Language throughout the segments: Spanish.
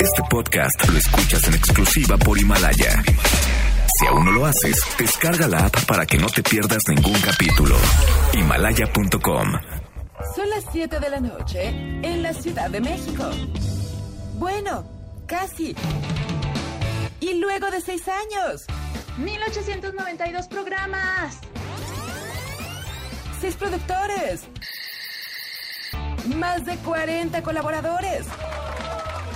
Este podcast lo escuchas en exclusiva por Himalaya. Si aún no lo haces, descarga la app para que no te pierdas ningún capítulo. Himalaya.com. Son las 7 de la noche en la Ciudad de México. Bueno, casi. Y luego de seis años, 1892 programas. seis productores, más de 40 colaboradores,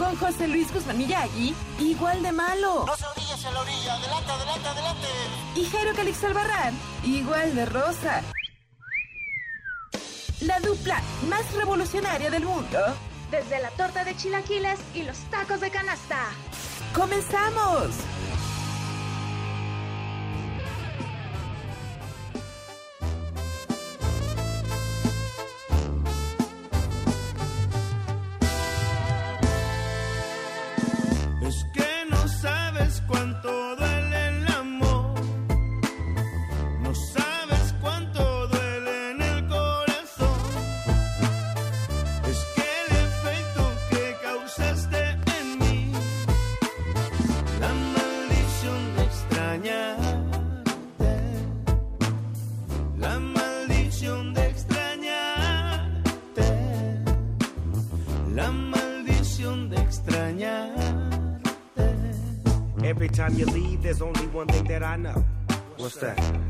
con José Luis Guzmán Miyagi, igual de malo. No se orilla hacia la orilla. Adelante, adelante, adelante. Y Jairo Calix Albarrán, igual de rosa. La dupla más revolucionaria del mundo. Desde la torta de chilaquiles y los tacos de canasta. ¡Comenzamos! Time you leave, there's only one thing that I know. What's that?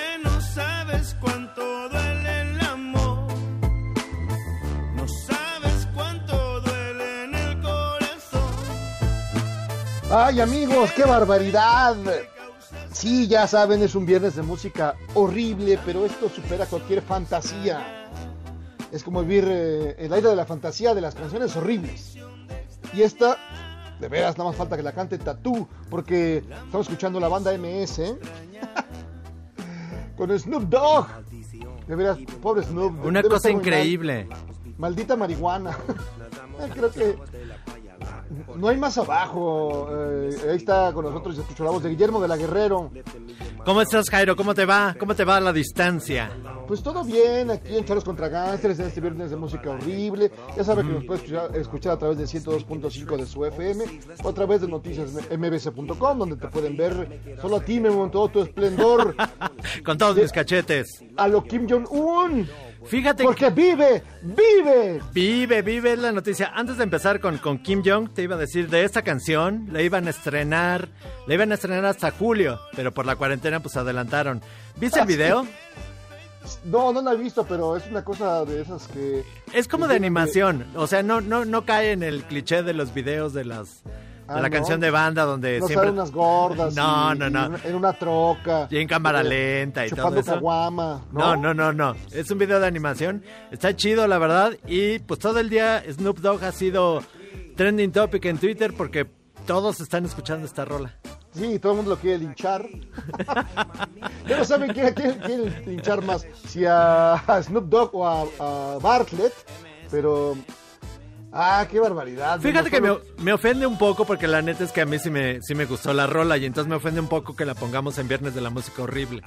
Ay amigos, qué barbaridad. Sí, ya saben, es un viernes de música horrible, pero esto supera cualquier fantasía. Es como vivir eh, el aire de la fantasía de las canciones horribles. Y esta, de veras, nada más falta que la cante Tatú, porque estamos escuchando la banda MS ¿eh? con Snoop Dogg. De veras, pobre Snoop. Una cosa mal. increíble. Maldita marihuana. Creo que no hay más abajo. Eh, ahí está con nosotros, se escuchó la voz de Guillermo de la Guerrero. ¿Cómo estás, Jairo? ¿Cómo te va? ¿Cómo te va a la distancia? Pues todo bien, aquí en Charlos contra Gánsteres, en este viernes de música horrible. Ya sabe que nos puede escuchar, escuchar a través de 102.5 de su FM o a través de noticias mbc.com, donde te pueden ver solo a ti, Memo, en todo tu esplendor, Con todos mis cachetes. a lo Kim Jong-un. Fíjate Porque vive, vive. Vive, vive es la noticia. Antes de empezar con, con Kim Jong, te iba a decir de esta canción, la iban a estrenar, la iban a estrenar hasta julio, pero por la cuarentena pues adelantaron. ¿Viste el video? No, no la he visto, pero es una cosa de esas que... Es como de animación, o sea, no, no, no cae en el cliché de los videos de las Ah, la ¿no? canción de banda donde No siempre unas gordas. No, y- no, no. En una, troca. Y en cámara eh, lenta y todo eso. caguama. No, no, no, no. Es un video de animación. Está chido, la verdad. Y pues todo el día Snoop Dogg ha sido trending topic en Twitter porque todos están escuchando esta rola. Sí, todo el mundo lo quiere linchar. ya no saben quién quiere linchar más, si a, a Snoop Dogg o a, a Bartlett, pero... Ah, qué barbaridad. Fíjate que me, Solo- me ofende un poco porque la neta es que a mí sí me, sí me gustó la rola y entonces me ofende un poco que la pongamos en Viernes de la Música Horrible.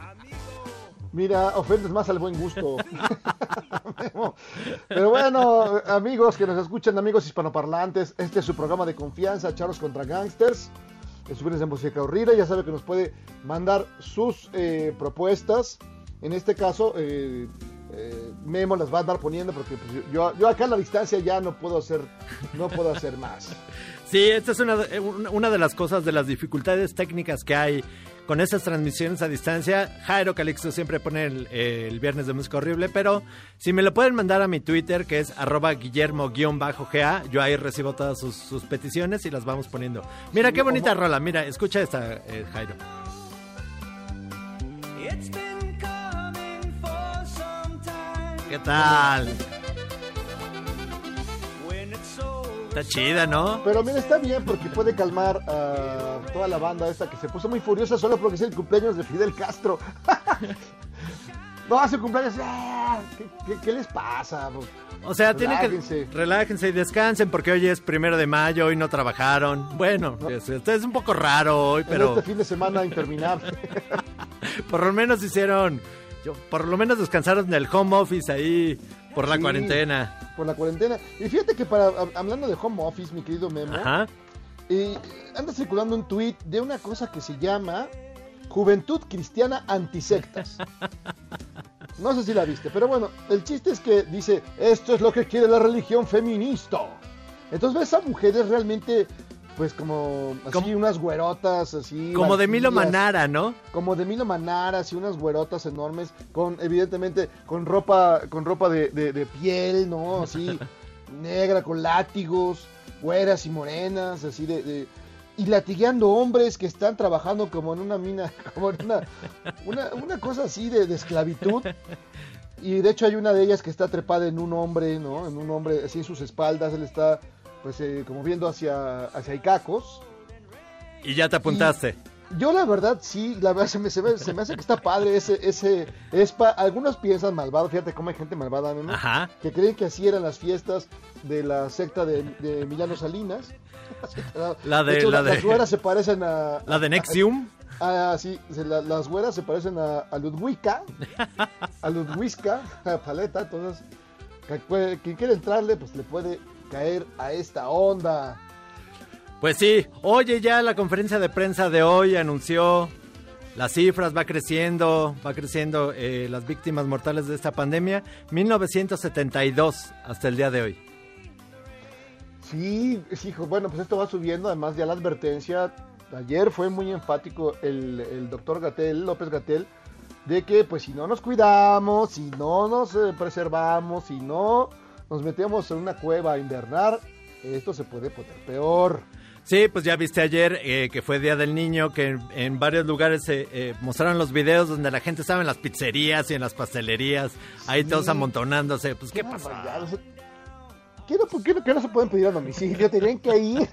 Mira, ofendes más al buen gusto. Pero bueno, amigos que nos escuchan, amigos hispanoparlantes, este es su programa de confianza, Charlos contra Gangsters. Es su viernes de música horrible. Ya sabe que nos puede mandar sus eh, propuestas. En este caso, eh, eh, Memo las va a andar poniendo porque pues, yo, yo acá a la distancia ya no puedo hacer, no puedo hacer más. Sí, esta es una, de- una- una de las cosas, de las dificultades técnicas que hay con esas transmisiones a distancia. Jairo Calixto siempre pone el, el viernes de música horrible, pero si me lo pueden mandar a mi Twitter, que es arroba guillermo-ga, yo ahí recibo todas sus, sus peticiones y las vamos poniendo. Mira qué bonita rola, mira, escucha esta, eh, Jairo. ¿Qué tal? Está chida, ¿no? Pero mira, está bien porque puede calmar a toda la banda esta que se puso muy furiosa solo porque es el cumpleaños de Fidel Castro. no, hace cumpleaños. ¡ah! ¿Qué, qué, qué les pasa? O sea, tienen que Relájense. relájense y descansen porque hoy es primero de mayo, hoy no trabajaron. Bueno, es, es un poco raro hoy, En pero este fin de semana interminable. por lo menos hicieron, yo, por lo menos descansaron del home office ahí por la Sí. cuarentena. por la cuarentena. Y fíjate que para hab- hablando de home office, mi querido Memo, Ajá. eh, anda circulando un tweet de una cosa que se llama Juventud Cristiana Antisectas. No sé si la viste, pero bueno, el chiste es que dice, esto es lo que quiere la religión feminista. Entonces ves a mujeres realmente, pues como así unas güerotas, así. Como de Milo Manara, ¿no? como de Milo Manara, así unas güerotas enormes, con evidentemente con ropa, con ropa de, de- de piel, ¿no? Así negra, con látigos, güeras y morenas, así de, de- y latigueando hombres que están trabajando como en una mina, como en una, una, una cosa así de, de esclavitud. Y de hecho hay una de ellas que está trepada en un hombre, ¿no? En un hombre, así en sus espaldas, él está pues eh, como viendo hacia, hacia Icacos. Y ya te apuntaste. Yo la verdad sí, la verdad se me, se me, se me hace que está padre ese, ese espa. Algunos piensan malvado, fíjate cómo hay gente malvada, ¿no? Ajá. Que creen que así eran las fiestas de la secta de, de Emiliano Salinas. La de- hecho, la de- Las güeras se parecen a... La de Nexium. Ah, sí, se- la- las güeras se parecen a, a Ludwika, a Ludwiska, a Paleta, entonces, quien quiere entrarle, pues le puede caer a esta onda. Pues sí, oye, ya la conferencia de prensa de hoy anunció las cifras, va creciendo, va creciendo eh, las víctimas mortales de esta pandemia. 1972 hasta el día de hoy. Sí, sí, bueno, pues esto va subiendo, además ya la advertencia, ayer fue muy enfático el, el doctor Gatel, López Gatel, de que pues si no nos cuidamos, si no nos eh, preservamos, si no nos metemos en una cueva a invernar, esto se puede poner peor. Sí, pues ya viste ayer eh, que fue Día del Niño, que en, en varios lugares se eh, mostraron los videos donde la gente estaba en las pizzerías y en las pastelerías, ahí Sí. todos amontonándose. Pues, ¿qué pasó? ¿Qué no, por qué no- qué no se pueden pedir a domicilio? Tenían que ir.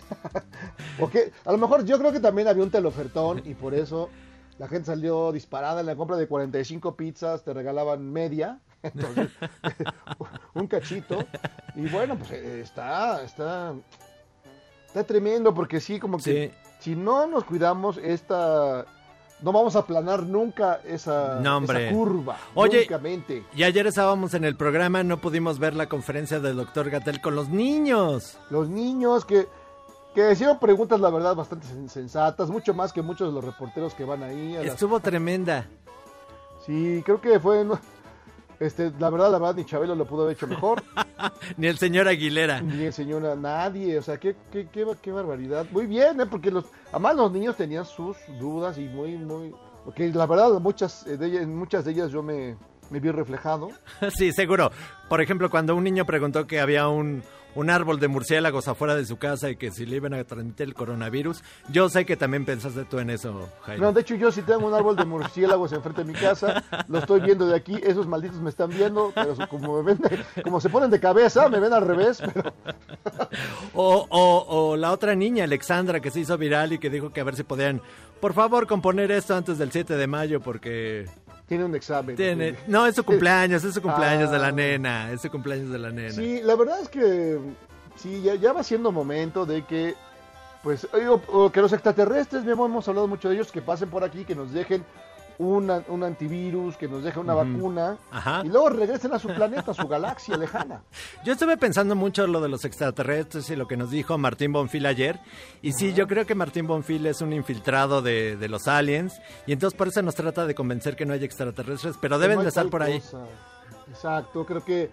Porque a lo mejor yo creo que también había un teleofertón y por eso la gente salió disparada en la compra de 45 pizzas, te regalaban media, entonces, un cachito. Y bueno, pues eh, está, está, está tremendo porque sí, como que si no nos cuidamos, esta, no vamos a aplanar nunca esa, No, hombre. esa curva. Oye. Y ayer estábamos en el programa, no pudimos ver la conferencia del doctor Gatel con los niños. los niños que, que hicieron preguntas, la verdad, bastante sen- sensatas, mucho más que muchos de los reporteros que van ahí. a las- Estuvo tremenda. Sí, creo que fue, este, la verdad, la verdad, ni Chabelo lo pudo haber hecho mejor, Ni el señor Aguilera. ni el señor nadie, o sea, qué, qué, qué, qué barbaridad. Muy bien, ¿eh? porque los, además los niños tenían sus dudas y muy, muy, porque la verdad, muchas de ellas, en muchas de ellas yo me, me vi reflejado. Sí, seguro. Por ejemplo, cuando un niño preguntó que había un, un árbol de murciélagos afuera de su casa y que si le iban a transmitir el coronavirus, yo sé que también pensaste tú en eso, Jaime. No, de hecho yo sí tengo un árbol de murciélagos enfrente de mi casa, lo estoy viendo de aquí, esos malditos me están viendo, pero como me ven, de- como se ponen de cabeza, me ven al revés, pero O, o, o la otra niña, Alexandra, que se hizo viral y que dijo que a ver si podían, por favor, componer esto antes del 7 de mayo porque tiene un examen. tiene... No, es su cumpleaños, es su cumpleaños de la Ah. nena, es su cumpleaños de la nena. Sí, la verdad es que sí, ya, ya va siendo momento de que, pues, o- o que los extraterrestres, Memo, hemos hablado mucho de ellos, que pasen por aquí, que nos dejen una- un antivirus, que nos dejen una vacuna, Ajá. y luego regresen a su planeta, a su galaxia lejana. Yo estuve pensando mucho en lo de los extraterrestres y lo que nos dijo Martín Bonfil ayer. Y sí, yo creo que Martín Bonfil es un infiltrado de, de los aliens. Y entonces por eso nos trata de convencer que no hay extraterrestres, pero deben No de estar por ahí. cosa. Exacto, creo que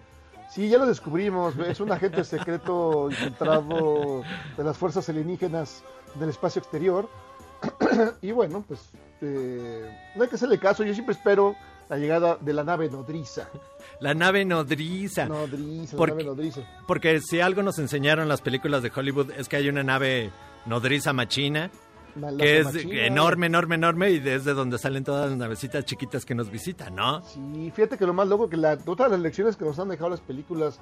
sí, ya lo descubrimos. Es un agente secreto infiltrado de las fuerzas alienígenas del espacio exterior. y bueno, pues este, no hay que hacerle caso. Yo siempre espero la llegada de la nave nodriza. La nave nodriza. Nodriza, la Porque- nave nodriza. Porque si algo nos enseñaron las películas de Hollywood es que hay una nave nodriza machina La- la que es machina. enorme, enorme, enorme y desde donde salen todas las navecitas chiquitas que nos visitan, ¿no? Sí, fíjate que lo más loco que la, todas las lecciones que nos han dejado las películas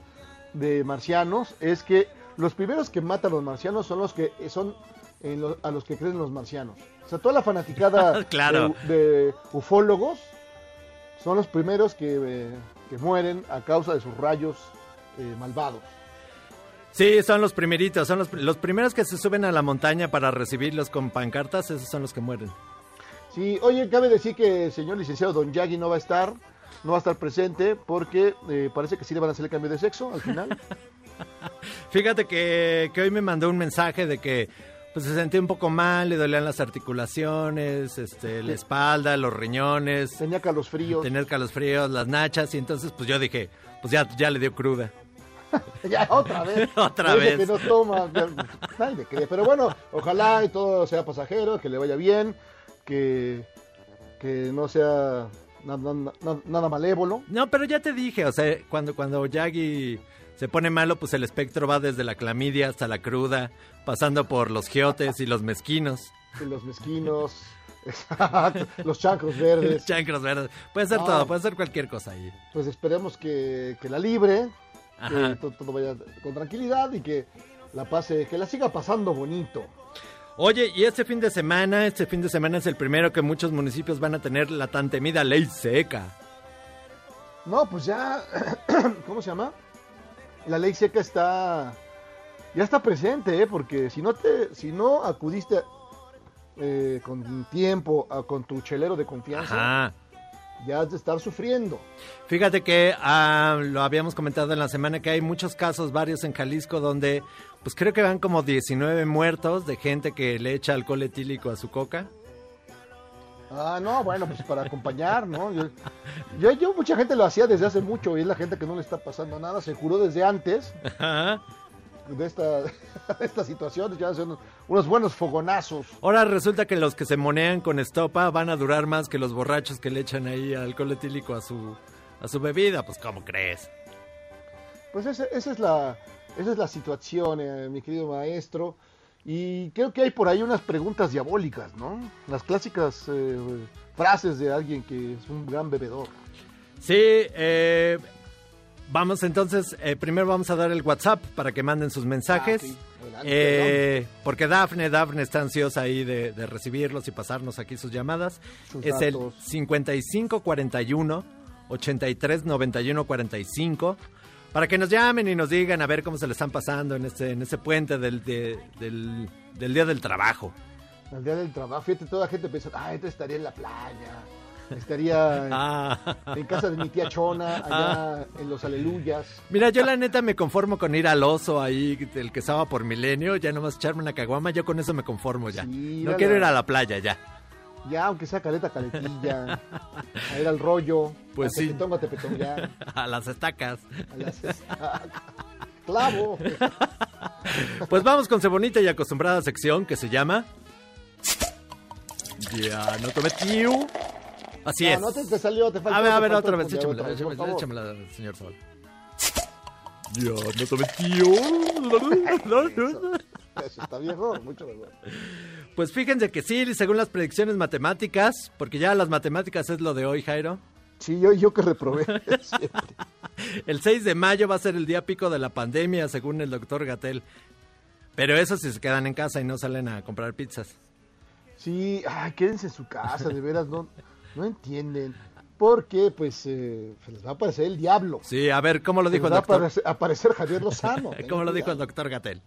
de marcianos es que los primeros que matan a los marcianos son los que son en lo- a los que creen los marcianos. O sea, toda la fanaticada Claro. de, de ufólogos son los primeros que, eh, que mueren a causa de sus rayos eh, malvados. Sí, son los primeritos, son los, los primeros que se suben a la montaña para recibirlos con pancartas, esos son los que mueren. Sí, oye, cabe decir que el señor licenciado Don Yagi no va a estar, no va a estar presente porque eh, parece que sí le van a hacer el cambio de sexo al final. Fíjate que, que hoy me mandó un mensaje de que pues se sentía un poco mal, le dolían las articulaciones, este, la espalda, los riñones, Tenía calosfríos. tener calosfríos, las nachas, y entonces pues yo dije, pues ya, ya le dio cruda. Ya, otra vez. Otra vez. que no toma. Nadie cree. Pero bueno, ojalá y todo sea pasajero, que le vaya bien, que, que no sea nada, nada- nada malévolo. No, pero ya te dije, o sea, cuando, cuando Yagi se pone malo, pues el espectro va desde la clamidia hasta la cruda, pasando por los giotes y los mezquinos, los mezquinos, exacto, los chancros verdes. chancros verdes. Puede ser Ah. todo, puede ser cualquier cosa ahí. Pues esperemos que, que la libre, que todo, vaya con tranquilidad y que la pase, que la siga pasando bonito. Oye, y este fin de semana, este fin de semana es el primero que muchos municipios van a tener la tan temida ley seca. No, pues ya, ¿cómo se llama? La ley seca está, ya está presente, ¿eh? Porque si no te, si no acudiste eh, con tiempo a- con tu chelero de confianza, Ajá. ya has de estar sufriendo. Fíjate que ah, lo habíamos comentado en la semana que hay muchos casos, varios en Jalisco, donde pues creo que van como 19 muertos de gente que le echa alcohol etílico a su coca. Ah, no, bueno, pues para acompañar, ¿no? Yo, yo, yo- mucha gente lo hacía desde hace mucho y es la gente que no le está pasando nada, se curó desde antes Ajá. de esta, de esta situación, ya hacen unos buenos fogonazos. Ahora resulta que los que se monean con estopa van a durar más que los borrachos que le echan ahí alcohol etílico a su, a su bebida. Pues, ¿cómo crees? Pues esa, esa es la esa es la situación, eh, mi querido maestro. Y creo que hay por ahí unas preguntas diabólicas, ¿no? Las clásicas eh, frases de alguien que es un gran bebedor. Sí, eh, vamos entonces, eh, primero vamos a dar el WhatsApp para que manden sus mensajes. Ah, sí. Adelante, Eh, porque Dafne, Dafne está ansiosa ahí de, de recibirlos y pasarnos aquí sus llamadas. Sus es el datos. 5541 83 91 45 para que nos llamen y nos digan a ver cómo se le están pasando en este, en este puente del, de- del, del Día del Trabajo. Al día del trabajo, fíjate, toda la gente piensa, ah, este estaría en la playa, estaría en, Ah. en casa de mi tía Chona, allá en los aleluyas. Mira, yo la neta me conformo con ir al oso ahí, el que estaba por milenio, ya nomás echarme una caguama, yo con eso me conformo ya. Sí, no quiero ir a la playa ya. Ya, aunque sea caleta, caletilla, a ir al rollo, Pues a sí. A las estacas. a las- clavo. Pues vamos con su bonita y acostumbrada sección que se llama... Ya no tomé tío. Así No, es. no te, te salió, te faltó. a ver, a ver, otra vez, échamela, otra vez, por échamela, favor. échamela, señor Sol. Ya no tomé tío. Eso está viejo, mucho mejor. Pues fíjense que sí, según las predicciones matemáticas, porque ya las matemáticas es lo de hoy, Jairo. Sí, yo, yo que reprobé. El 6 de mayo va a ser el día pico de la pandemia, según el doctor Gatel. Pero eso si se quedan en casa y no salen a comprar pizzas. Sí, ay, quédense en su casa, de veras, no, no entienden. Porque, pues, eh, se les va a aparecer el diablo. Sí, a ver, ¿cómo lo Se dijo el va a doctor? aparecer, aparecer Javier Lozano. ¿Cómo lo dijo el doctor Gatel?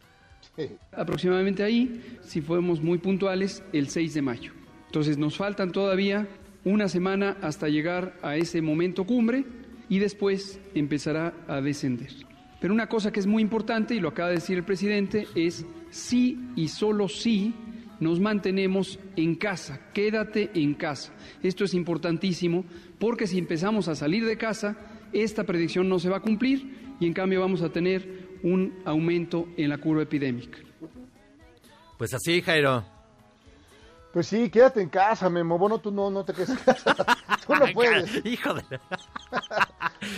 Aproximadamente ahí, si fuéramos muy puntuales, el 6 de mayo. Entonces nos faltan todavía una semana hasta llegar a ese momento cumbre y después empezará a descender. Pero una cosa que es muy importante, y lo acaba de decir el presidente, es sí y solo sí nos mantenemos en casa, quédate en casa. Esto es importantísimo porque si empezamos a salir de casa, esta predicción no se va a cumplir y en cambio vamos a tener un aumento en la curva epidémica. Pues así, Jairo. Pues sí, quédate en casa, Memo. Bueno, tú no, no te quedes en casa. Tú no puedes. Hijo de...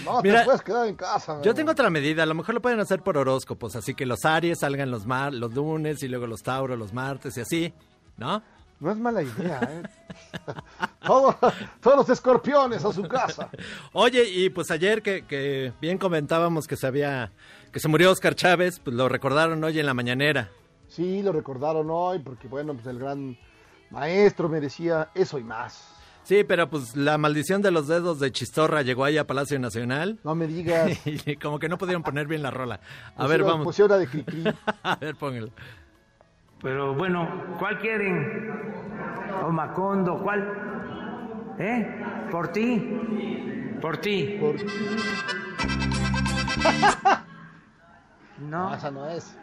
No, Mira, te puedes quedar en casa. Yo tengo otra medida, a lo mejor lo pueden hacer por horóscopos, así que los Aries salgan los, mar los lunes y luego los Tauros los martes y así, ¿no? No es mala idea, ¿eh? Todo- todos los escorpiones a su casa. Oye, y pues ayer que, que bien comentábamos que se había, que se murió Oscar Chávez, pues lo recordaron hoy en la mañanera. Sí, lo recordaron hoy porque, bueno, pues el gran maestro merecía eso y más. Sí, pero pues la maldición de los dedos de Chistorra llegó ahí a Palacio Nacional. No me digas. Y como que no pudieron poner bien la rola. A Pusieron- ver, vamos. pusieron la de Cricri. A ver, póngalo. Pero bueno, ¿cuál quieren? ¿O Macondo? ¿Cuál? ¿Eh? ¿Por ti? ¿Por ti? Por- No, No, esa no es.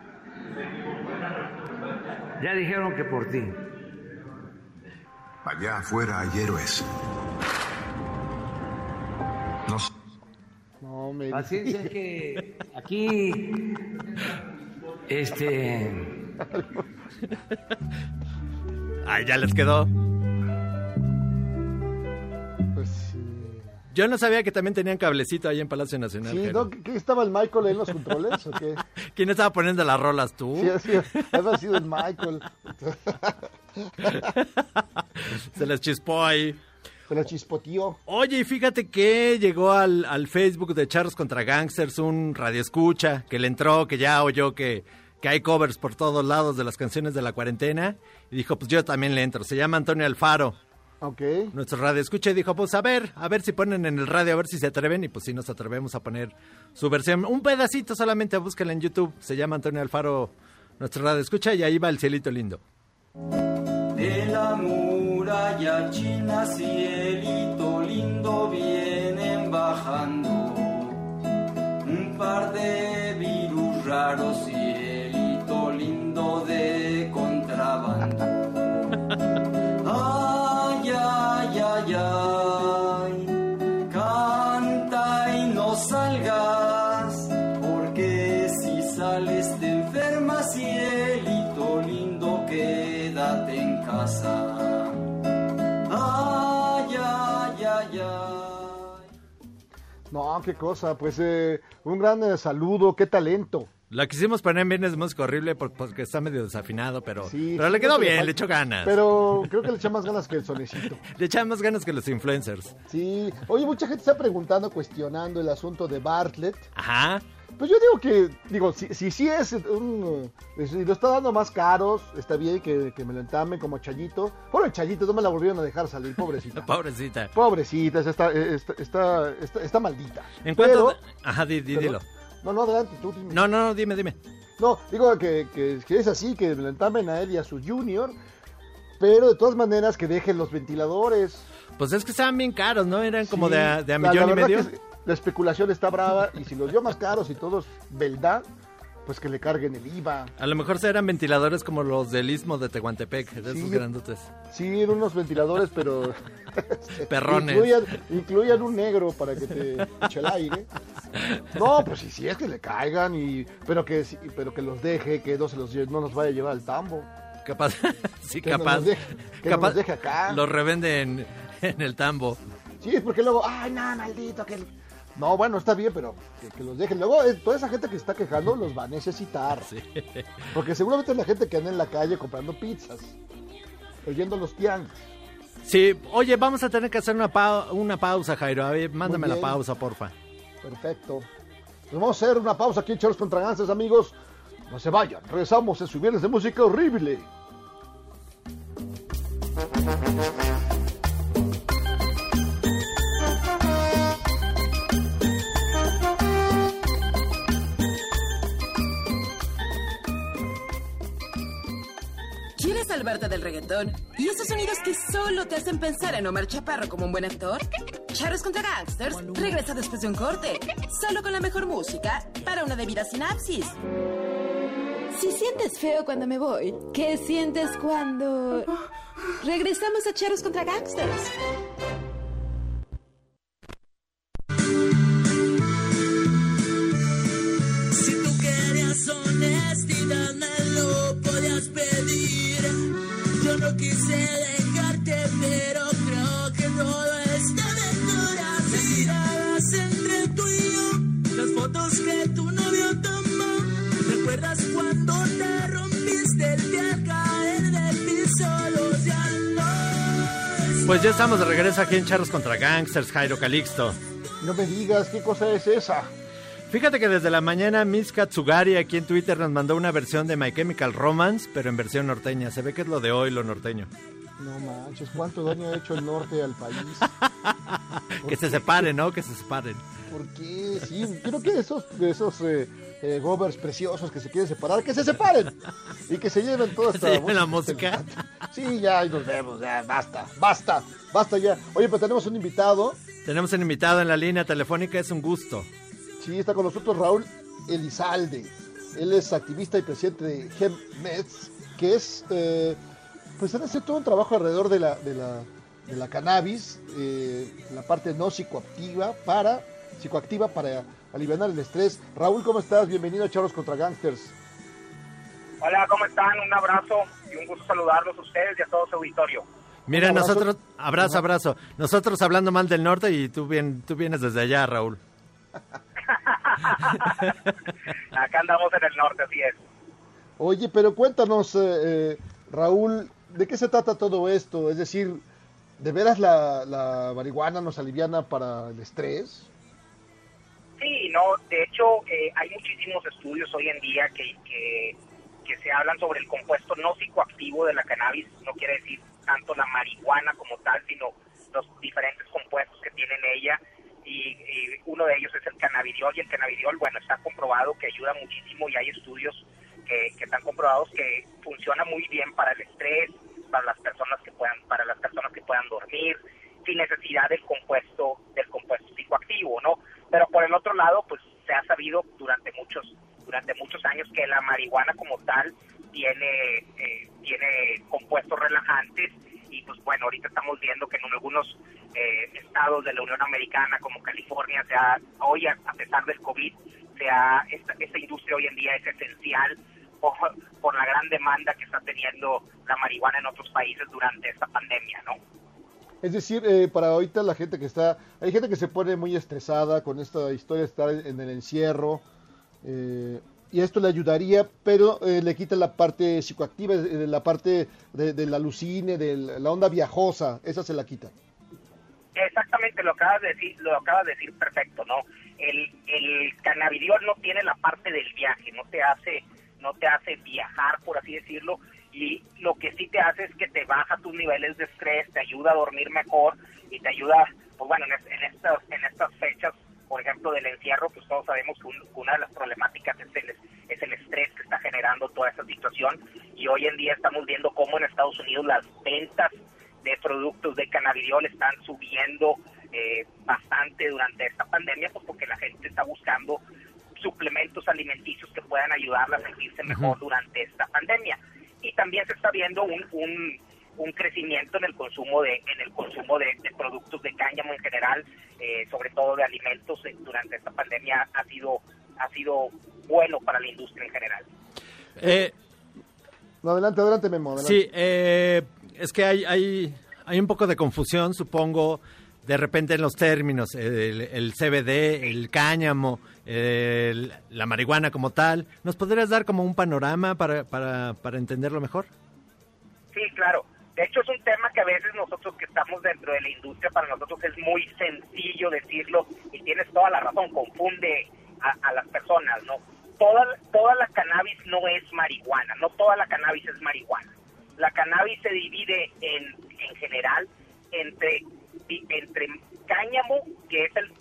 ya dijeron que por ti. Allá afuera hay héroes. Nos No me Así es que aquí, este, Ay, ya les quedó. Pues sí. Yo no sabía que también tenían cablecito ahí en Palacio Nacional. Sí. ¿no? ¿Qué, estaba el Michael en los controles o qué? ¿Quién estaba poniendo las rolas tú? Sí, así, había sido el Michael. Se les chispó ahí. Se la chispoteó. Oye, y fíjate que llegó al, al Facebook de Charros contra Gangsters un radioescucha que le entró, que ya oyó que, que hay covers por todos lados de las canciones de la cuarentena. Y dijo, pues yo también le entro. Se llama Antonio Alfaro, Ok. nuestro radioescucha. Y dijo, pues a ver, a ver si ponen en el radio, a ver si se atreven. Y pues si nos atrevemos a poner su versión. Un pedacito solamente, búsquenla en YouTube. Se llama Antonio Alfaro, nuestro radioescucha. Y ahí va el cielito lindo. De la muralla china, cielito lindo, vienen bajando un par de virus raros, cielito ay, canta y no salgas, porque si sales te enfermas, cielito lindo, quédate en casa. Ay, ay, ay, ay. No, qué cosa. Pues eh, un gran eh, saludo, qué talento. La quisimos poner en Viernes de Música Horrible por- porque está medio desafinado, pero, Sí, pero sí, le quedó que bien, le echó ganas. Pero creo que le echa más ganas que el sonecito. Le echan más ganas que los influencers. Sí. Oye, mucha gente está preguntando, cuestionando el asunto de Bartlett. Ajá. Pues yo digo que, digo, si si, sí es un... Si lo está dando más caros, está bien que, que me lo entamen como Chayito. Pobre Chayito, no me la volvieron a dejar salir, pobrecita. Pobrecita. Pobrecita, está, eh, está, está, está, está maldita. En cuanto... Ajá, dilo. No, no, adelante, tú dime. No, no, no, dime, dime. No, digo que, que- que es así, que lo entamen a él y a su junior, pero de todas maneras que dejen los ventiladores. Pues es que estaban bien caros, ¿no? Eran como de a, de a millón la y medio. la especulación está brava y si los dio más caros y todos verdad, pues que le carguen el IVA. A lo mejor eran ventiladores como los del Istmo de Tehuantepec, de esos grandotes. Sí, eran unos ventiladores, pero... Perrones. Incluyan, incluyan un negro para que te eche el aire. No, pues sí, sí, es que le caigan, y pero que sí, pero que los deje, que no, se los, no nos vaya a llevar al tambo. Capaz, sí, Que capaz. deje- que capaz los deje acá. Los revenden en el tambo. Sí, es porque luego, ay, no, maldito, que... el-". No, bueno, está bien, pero que, que los dejen. Luego, eh, toda esa gente que está quejando los va a necesitar. Porque seguramente es la gente que anda en la calle comprando pizzas, oyendo los tianguis. Sí, oye, vamos a tener que hacer una, pau- una pausa, Jairo. A ver, mándame la pausa, porfa. Perfecto. Nos vamos a hacer una pausa aquí en Charlos contra Ganses, amigos. No se vayan, regresamos en su viernes de música horrible. Salvarte del reggaetón? ¿Y esos sonidos que solo te hacen pensar en Omar Chaparro como un buen actor? Charros contra Gangsters regresa después de un corte, solo con la mejor música para una debida sinapsis. Si sientes feo cuando me voy, ¿qué sientes cuando regresamos a Charros contra Gangsters? Si tú querías honestidad, me Yo quise dejarte, pero creo que toda esta aventura miradas entre tú y yo, las fotos que tu novio tomó. ¿Recuerdas cuando te rompiste el pie al caer del piso? Los no Pues ya estamos de regreso aquí en Charros contra Gangsters, Jairo Calixto. No me digas, ¿qué cosa es esa? Fíjate que desde la mañana Miss Katsugari aquí en Twitter nos mandó una versión de My Chemical Romance, pero en versión norteña. Se ve que es lo de hoy, lo norteño. No manches, ¿cuánto daño ha hecho el norte al país? que se separen, ¿no? Que se separen. ¿Por qué? Sí, creo que esos, esos eh, eh, govers preciosos que se quieren separar, que se separen y que se lleven toda esta lleven la música. Sí, ya, ahí nos vemos, ya, basta, basta, basta ya. Oye, pero tenemos un invitado. Tenemos un invitado en la línea telefónica, es un gusto. Sí, está con nosotros Raúl Elizalde. Él es activista y presidente de GEMMEDS, que es, eh, pues, hace todo un trabajo alrededor de la, de la, de la cannabis, eh, la parte no psicoactiva para, psicoactiva para aliviar el estrés. Raúl, ¿cómo estás? Bienvenido a Charlos contra Gangsters. Hola, ¿cómo están? Un abrazo y un gusto saludarlos a ustedes y a todo su auditorio. Mira, nosotros, abrazo, abrazo. Nosotros hablando mal del norte y tú, bien, tú vienes desde allá, Raúl. Acá andamos en el norte, así es. Oye, pero cuéntanos, eh, eh, Raúl, ¿de qué se trata todo esto? Es decir, ¿de veras la, la marihuana nos aliviana para el estrés? Sí, no, de hecho eh, hay muchísimos estudios hoy en día que, que, que se hablan sobre el compuesto no psicoactivo de la cannabis, no quiere decir tanto la marihuana como tal, sino los diferentes compuestos que tiene ella y, y, uno de ellos es el cannabidiol y el cannabidiol, bueno, está comprobado que ayuda muchísimo y hay estudios que, que están comprobados que funciona muy bien para el estrés, para las personas que puedan, para las personas que puedan dormir, sin necesidad del compuesto, del compuesto psicoactivo, ¿no? Pero por el otro lado, pues se ha sabido durante muchos, durante muchos años que la marihuana como tal tiene, eh, tiene compuestos relajantes y pues bueno, ahorita estamos viendo que en algunos eh, estados de la Unión Americana como California, se ha, hoy a, pesar del COVID, se ha, esta, esta industria hoy en día es esencial por, por la gran demanda que está teniendo la marihuana en otros países durante esta pandemia, ¿no? Es decir, eh, para ahorita la gente que está, hay gente que se pone muy estresada con esta historia de estar en el encierro, eh, y esto le ayudaría, pero eh, le quita la parte psicoactiva, eh, la parte de, de la alucine, de la onda viajosa, esa se la quita. Exactamente, lo acabas de decir, lo acabas de decir perfecto, ¿no? El, el cannabidiol no tiene la parte del viaje, no te hace, no te hace viajar, por así decirlo, y lo que sí te hace es que te baja tus niveles de estrés, te ayuda a dormir mejor y te ayuda, pues bueno, en, estas, en estas fechas, por ejemplo, del encierro, pues todos sabemos que un, una de las problemáticas es el, es el estrés que está generando toda esta situación y hoy en día estamos viendo cómo en Estados Unidos las ventas de productos de cannabidiol están subiendo eh, bastante durante esta pandemia, pues porque la gente está buscando suplementos alimenticios que puedan ayudarla a sentirse mejor uh -huh. durante esta pandemia. Y también se está viendo un, un, un crecimiento en el consumo de en el consumo de, de productos de cáñamo en general, eh, sobre todo de alimentos eh, durante esta pandemia ha sido ha sido bueno para la industria en general. Eh, adelante, adelante, Memo. Adelante. Sí, eh, es que hay, hay, hay un poco de confusión, supongo, de repente en los términos, el, el CBD, el cáñamo, el, la marihuana como tal. ¿Nos podrías dar como un panorama para, para, para entenderlo mejor? Sí, claro. De hecho, es un tema que a veces nosotros que estamos dentro de la industria, para nosotros es muy sencillo decirlo y tienes toda la razón, confunde a, a las personas, ¿no? Toda, toda la cannabis no es marihuana, no toda la cannabis es marihuana. La cannabis se divide en, en general entre, entre cáñamo, que es el,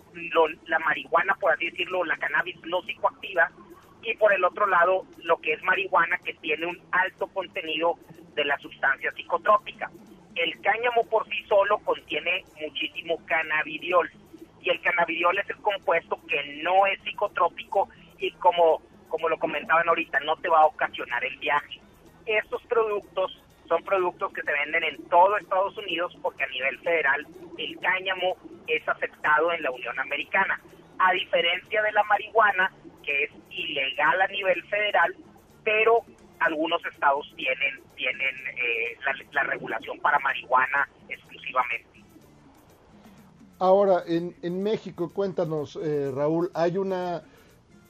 la marihuana, por así decirlo, la cannabis no psicoactiva, y por el otro lado, lo que es marihuana, que tiene un alto contenido de la sustancia psicotrópica. El cáñamo por sí solo contiene muchísimo cannabidiol, y el cannabidiol es el compuesto que no es psicotrópico y como, como lo comentaban ahorita, no te va a ocasionar el viaje. Estos productos son productos que se venden en todo Estados Unidos porque a nivel federal el cáñamo es aceptado en la Unión Americana. A diferencia de la marihuana, que es ilegal a nivel federal, pero algunos estados tienen, tienen eh, la, la regulación para marihuana exclusivamente. Ahora, en, en México, cuéntanos, eh, Raúl, hay una...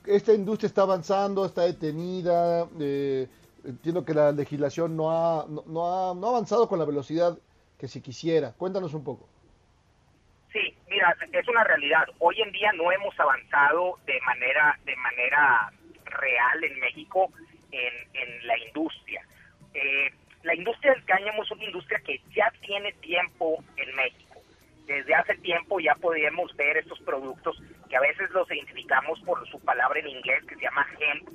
Esta industria está avanzando, está detenida, eh, entiendo que la legislación no ha, no, ha, no ha avanzado con la velocidad que se quisiera. Cuéntanos un poco. Sí, mira, es una realidad. Hoy en día no hemos avanzado de manera de manera real en México en, en la industria. Eh, la industria del cáñamo es una industria que ya tiene tiempo en México. Desde hace tiempo ya podíamos ver estos productos que a veces los identificamos por su palabra en inglés que se llama hemp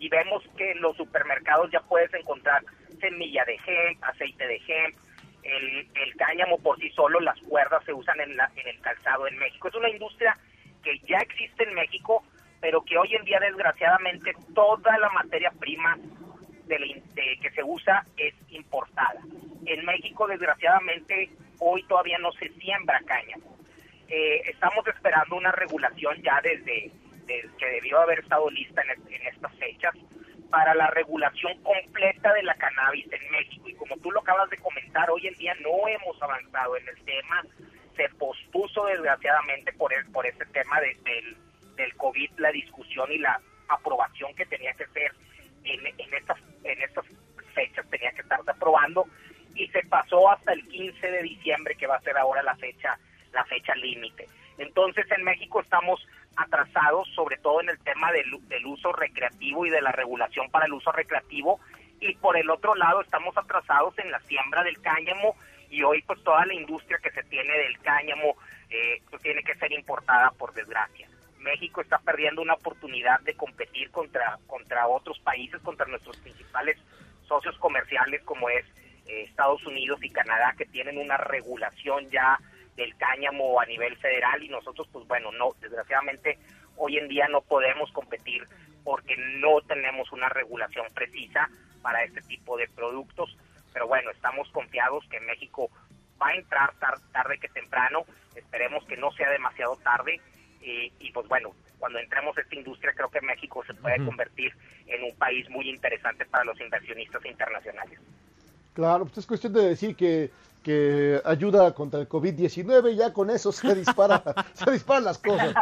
y vemos que en los supermercados ya puedes encontrar semilla de hemp, aceite de hemp, el, el cáñamo por sí solo, las cuerdas se usan en, la, en el calzado en México. Es una industria que ya existe en México, pero que hoy en día desgraciadamente toda la materia prima de la de- que se usa es importada. En México desgraciadamente hoy todavía no se siembra cáñamo. Eh, estamos esperando una regulación ya desde, desde que debió haber estado lista en, en estas fechas para la regulación completa de la cannabis en México. Y como tú lo acabas de comentar, hoy en día no hemos avanzado en el tema. Se pospuso desgraciadamente por, el, por ese tema de- del, del COVID, la discusión y la aprobación que tenía que ser en, en, estas, en estas fechas, tenía que estarse aprobando. Y se pasó hasta el 15 de diciembre, que va a ser ahora la fecha la fecha límite. Entonces en México estamos atrasados, sobre todo en el tema del, del uso recreativo y de la regulación para el uso recreativo, y por el otro lado estamos atrasados en la siembra del cáñamo y hoy pues toda la industria que se tiene del cáñamo eh, pues tiene que ser importada por desgracia. México está perdiendo una oportunidad de competir contra contra otros países, contra nuestros principales socios comerciales como es eh, Estados Unidos y Canadá que tienen una regulación ya del cáñamo a nivel federal y nosotros pues bueno no desgraciadamente hoy en día no podemos competir porque no tenemos una regulación precisa para este tipo de productos. Pero bueno estamos confiados que México va a entrar tar- tarde que temprano. Esperemos que no sea demasiado tarde. Y, y, pues bueno cuando entremos a esta industria creo que México se puede convertir en un país muy interesante para los inversionistas internacionales. Claro, pues es cuestión de decir que, que ayuda contra el COVID-19 y ya con eso se dispara, se disparan las cosas.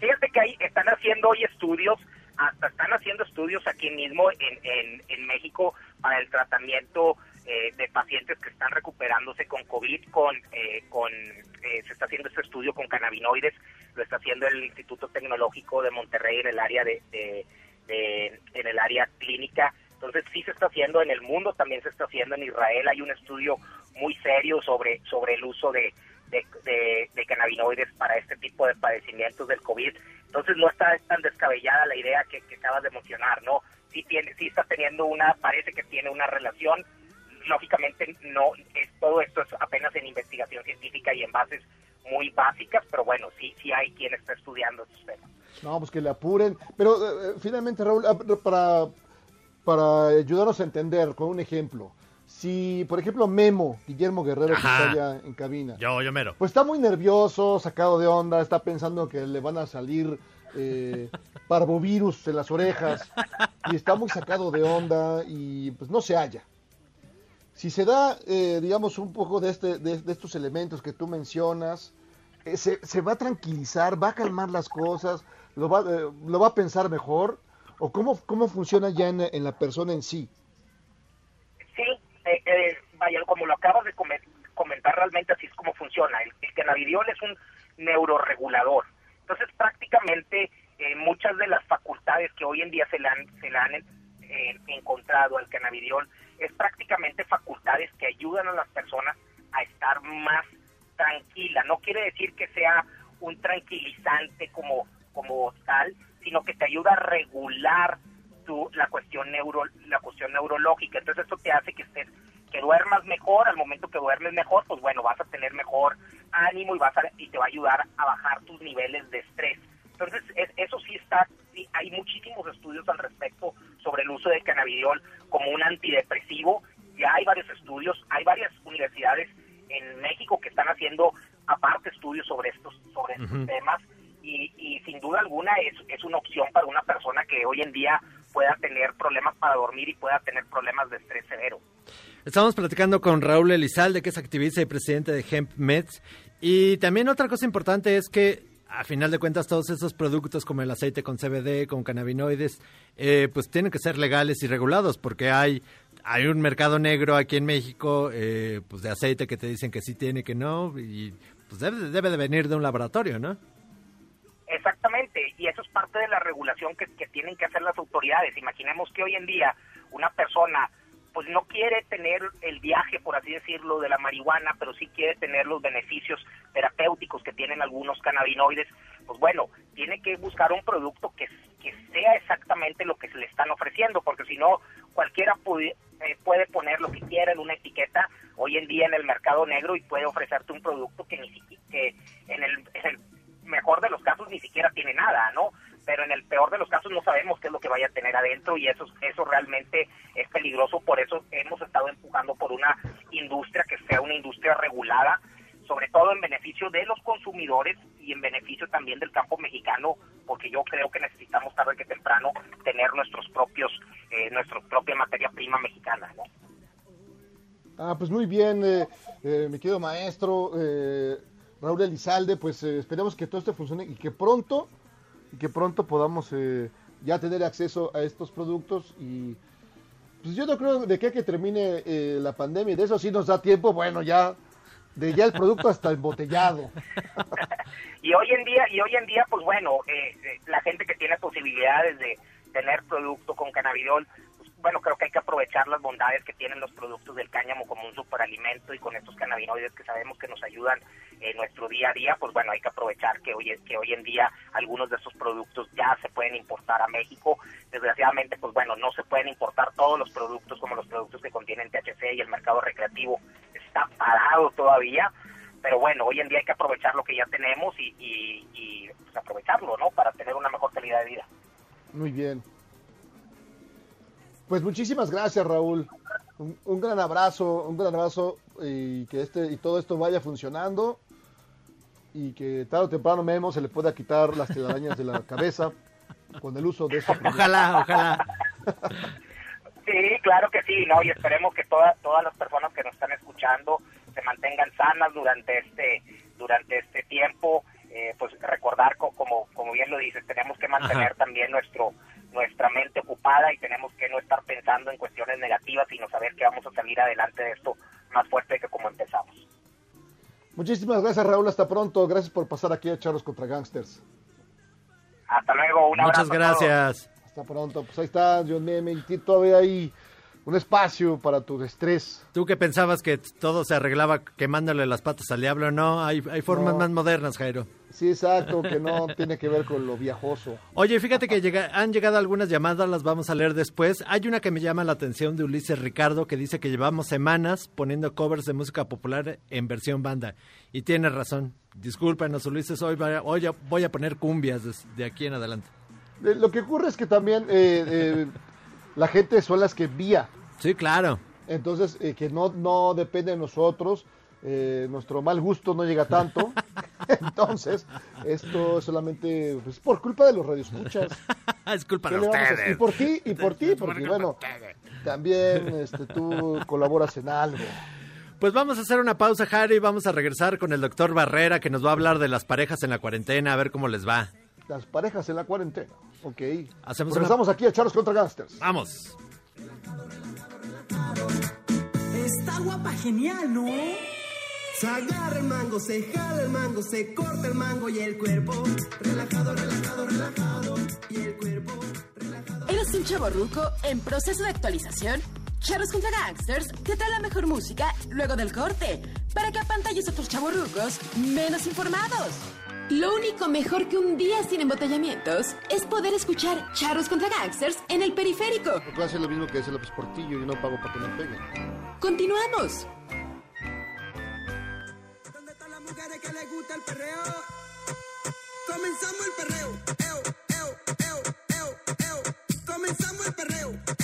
Fíjate que ahí están haciendo hoy estudios, hasta están haciendo estudios aquí mismo en, en, en México para el tratamiento eh, de pacientes que están recuperándose con COVID, con, eh, con eh, se está haciendo este estudio con cannabinoides, lo está haciendo el Instituto Tecnológico de Monterrey en el área de- de- en el área clínica. Entonces sí se está haciendo en el mundo, también se está haciendo en Israel. Hay un estudio muy serio sobre sobre el uso de, de, de- de cannabinoides para este tipo de padecimientos del COVID. Entonces no está tan descabellada la idea que, que acabas de mencionar, ¿no? Sí, tiene, sí está teniendo una, parece que tiene una relación. Lógicamente no, es, todo esto es apenas en investigación científica y en bases muy básicas, pero bueno, sí, sí hay quien está estudiando estos temas. No, pues que le apuren. Pero eh, finalmente, Raúl, ah, para, para ayudarnos a entender con un ejemplo. Si, por ejemplo, Memo, Guillermo Guerrero, que está allá en cabina, Yo, yo mero. pues está muy nervioso, sacado de onda, está pensando que le van a salir eh, parvovirus en las orejas y está muy sacado de onda y pues no se halla. Si se da, eh, digamos, un poco de, este, de, de estos elementos que tú mencionas, eh, se, se va a tranquilizar, va a calmar las cosas, lo va, eh, lo va a pensar mejor, o cómo, cómo funciona ya en, en la persona en sí. Sí, eh, eh, vaya, como lo acabas de come- comentar, realmente así es como funciona. El, el cannabidiol es un neuroregulador. Entonces, prácticamente eh, muchas de las facultades que hoy en día se le han, se le han encontrado al cannabidiol es prácticamente facultades que ayudan a las personas a estar más tranquila. No quiere decir que sea un tranquilizante como, como tal, sino que te ayuda a regular tu, la cuestión neuro, la cuestión neurológica. Entonces esto te hace que estés, que duermas mejor, al momento que duermes mejor, pues bueno, vas a tener mejor ánimo y vas a, y te va a ayudar a bajar tus niveles de estrés. Entonces es- eso sí está, sí, hay muchísimos estudios al respecto sobre el uso de cannabidiol como un antidepresivo. Ya hay varios estudios, hay varias universidades en México que están haciendo aparte estudios sobre estos, sobre estos temas y, y sin duda alguna es, es una opción para una persona que hoy en día pueda tener problemas para dormir y pueda tener problemas de estrés severo. Estamos platicando con Raúl Elizalde, que es activista y presidente de Hemp Meds. Y también otra cosa importante es que a final de cuentas todos esos productos como el aceite con CBD, con cannabinoides, eh, pues tienen que ser legales y regulados porque hay hay un mercado negro aquí en México eh, pues de aceite que te dicen que sí tiene, que no, y pues debe, debe de venir de un laboratorio, ¿no? Exactamente, y eso es parte de la regulación que, que tienen que hacer las autoridades. Imaginemos que hoy en día una persona pues no quiere tener el viaje, por así decirlo, de la marihuana, pero sí quiere tener los beneficios terapéuticos que tienen algunos cannabinoides, pues bueno, tiene que buscar un producto que, que sea exactamente lo que se le están ofreciendo, porque si no, cualquiera puede, eh, puede poner lo que quiera en una etiqueta hoy en día en el mercado negro y puede ofrecerte un producto que ni siquiera, que en el, en el mejor de los casos ni siquiera tiene nada, ¿no? Pero en el peor de los casos no sabemos qué es lo que vaya a tener adentro y eso, eso realmente es peligroso. Por eso hemos estado empujando por una industria que sea una industria regulada, sobre todo en beneficio de los consumidores y en beneficio también del campo mexicano, porque yo creo que necesitamos tarde que temprano tener nuestros propios, eh, nuestra propia materia prima mexicana, ¿no? Ah, pues muy bien, eh, eh, mi querido maestro eh, Raúl Elizalde, pues eh, esperemos que todo esto funcione y que pronto, y que pronto podamos eh, ya tener acceso a estos productos y pues yo no creo de que, termine eh, la pandemia, de eso sí nos da tiempo, bueno, ya de ya el producto hasta embotellado. y hoy en día y hoy en día pues bueno eh, eh, la gente que tiene posibilidades de tener producto con cannabidiol pues, bueno creo que hay que aprovechar las bondades que tienen los productos del cáñamo como un superalimento y con estos cannabinoides que sabemos que nos ayudan en nuestro día a día pues bueno hay que aprovechar que hoy que hoy en día algunos de estos productos ya se pueden importar a México desgraciadamente pues bueno no se pueden importar todos los productos como los productos que contienen THC y el mercado recreativo está parado todavía pero bueno, hoy en día hay que aprovechar lo que ya tenemos y, y, y, pues, aprovecharlo, ¿no? Para tener una mejor calidad de vida. Muy bien. Pues muchísimas gracias, Raúl. Un, un gran abrazo, un gran abrazo y que este y todo esto vaya funcionando y que tarde o temprano Memo se le pueda quitar las telarañas de la cabeza con el uso de esta. Ojalá, ojalá. Sí, claro que sí, ¿no? Y esperemos que todas todas las personas que nos están escuchando se mantengan sanas durante este durante este tiempo. Eh, pues recordar, co- como como bien lo dices, tenemos que mantener Ajá. también nuestro nuestra mente ocupada y tenemos que no estar pensando en cuestiones negativas, sino saber que vamos a salir adelante de esto más fuerte que como empezamos. Muchísimas gracias, Raúl. Hasta pronto. Gracias por pasar aquí a Charlos contra Gangsters. Hasta luego, un abrazo. Muchas gracias. Hasta pronto. Pues ahí está, John Meme. Y todavía hay un espacio para tu estrés. Tú que pensabas que todo se arreglaba quemándole las patas al diablo, no, hay, hay formas No. más modernas, Jairo. Sí, exacto, que no tiene que ver con lo viajoso. Oye, fíjate que llega- han llegado algunas llamadas, las vamos a leer después. Hay una que me llama la atención de Ulises Ricardo que dice que llevamos semanas poniendo covers de música popular en versión banda. Y tiene razón. Discúlpenos, Ulises, hoy, va- hoy voy a poner cumbias de aquí en adelante. Eh, Lo que ocurre es que también eh, eh, la gente son las que envía. Sí, claro. Entonces, eh, que no, no depende de nosotros. eh, nuestro mal gusto no llega tanto. Entonces, esto es solamente pues, por culpa de los radioescuchas. es culpa ¿Qué de ustedes. Y por ti, y por ti, porque bueno, también este, tú colaboras en algo. Pues vamos a hacer una pausa, Jairo, y vamos a regresar con el doctor Barrera que nos va a hablar de las parejas en la cuarentena, a ver cómo les va. Las parejas en la cuarentena. Ok. Hacemos Regresamos aquí a Charlos contra Gangsters. Vamos. Está guapa genial, ¿no? Se agarra el mango, se jala el mango, se corta el mango y el cuerpo relajado, relajado, relajado y el cuerpo ¿Eres un chavo ruco en proceso de actualización? Charros contra Gangsters te trae la mejor música luego del corte para que apantalles a otros chavos rucos menos informados. Lo único mejor que un día sin embotellamientos es poder escuchar Charros contra Gangsters en el periférico. Puedo hacer lo mismo que dice López Portillo y no pago para que me peguen. Continuamos. mujeres que les gusta el perreo. Comenzamos el perreo. Eo, eo, eo, eo, eo. Comenzamos el perreo.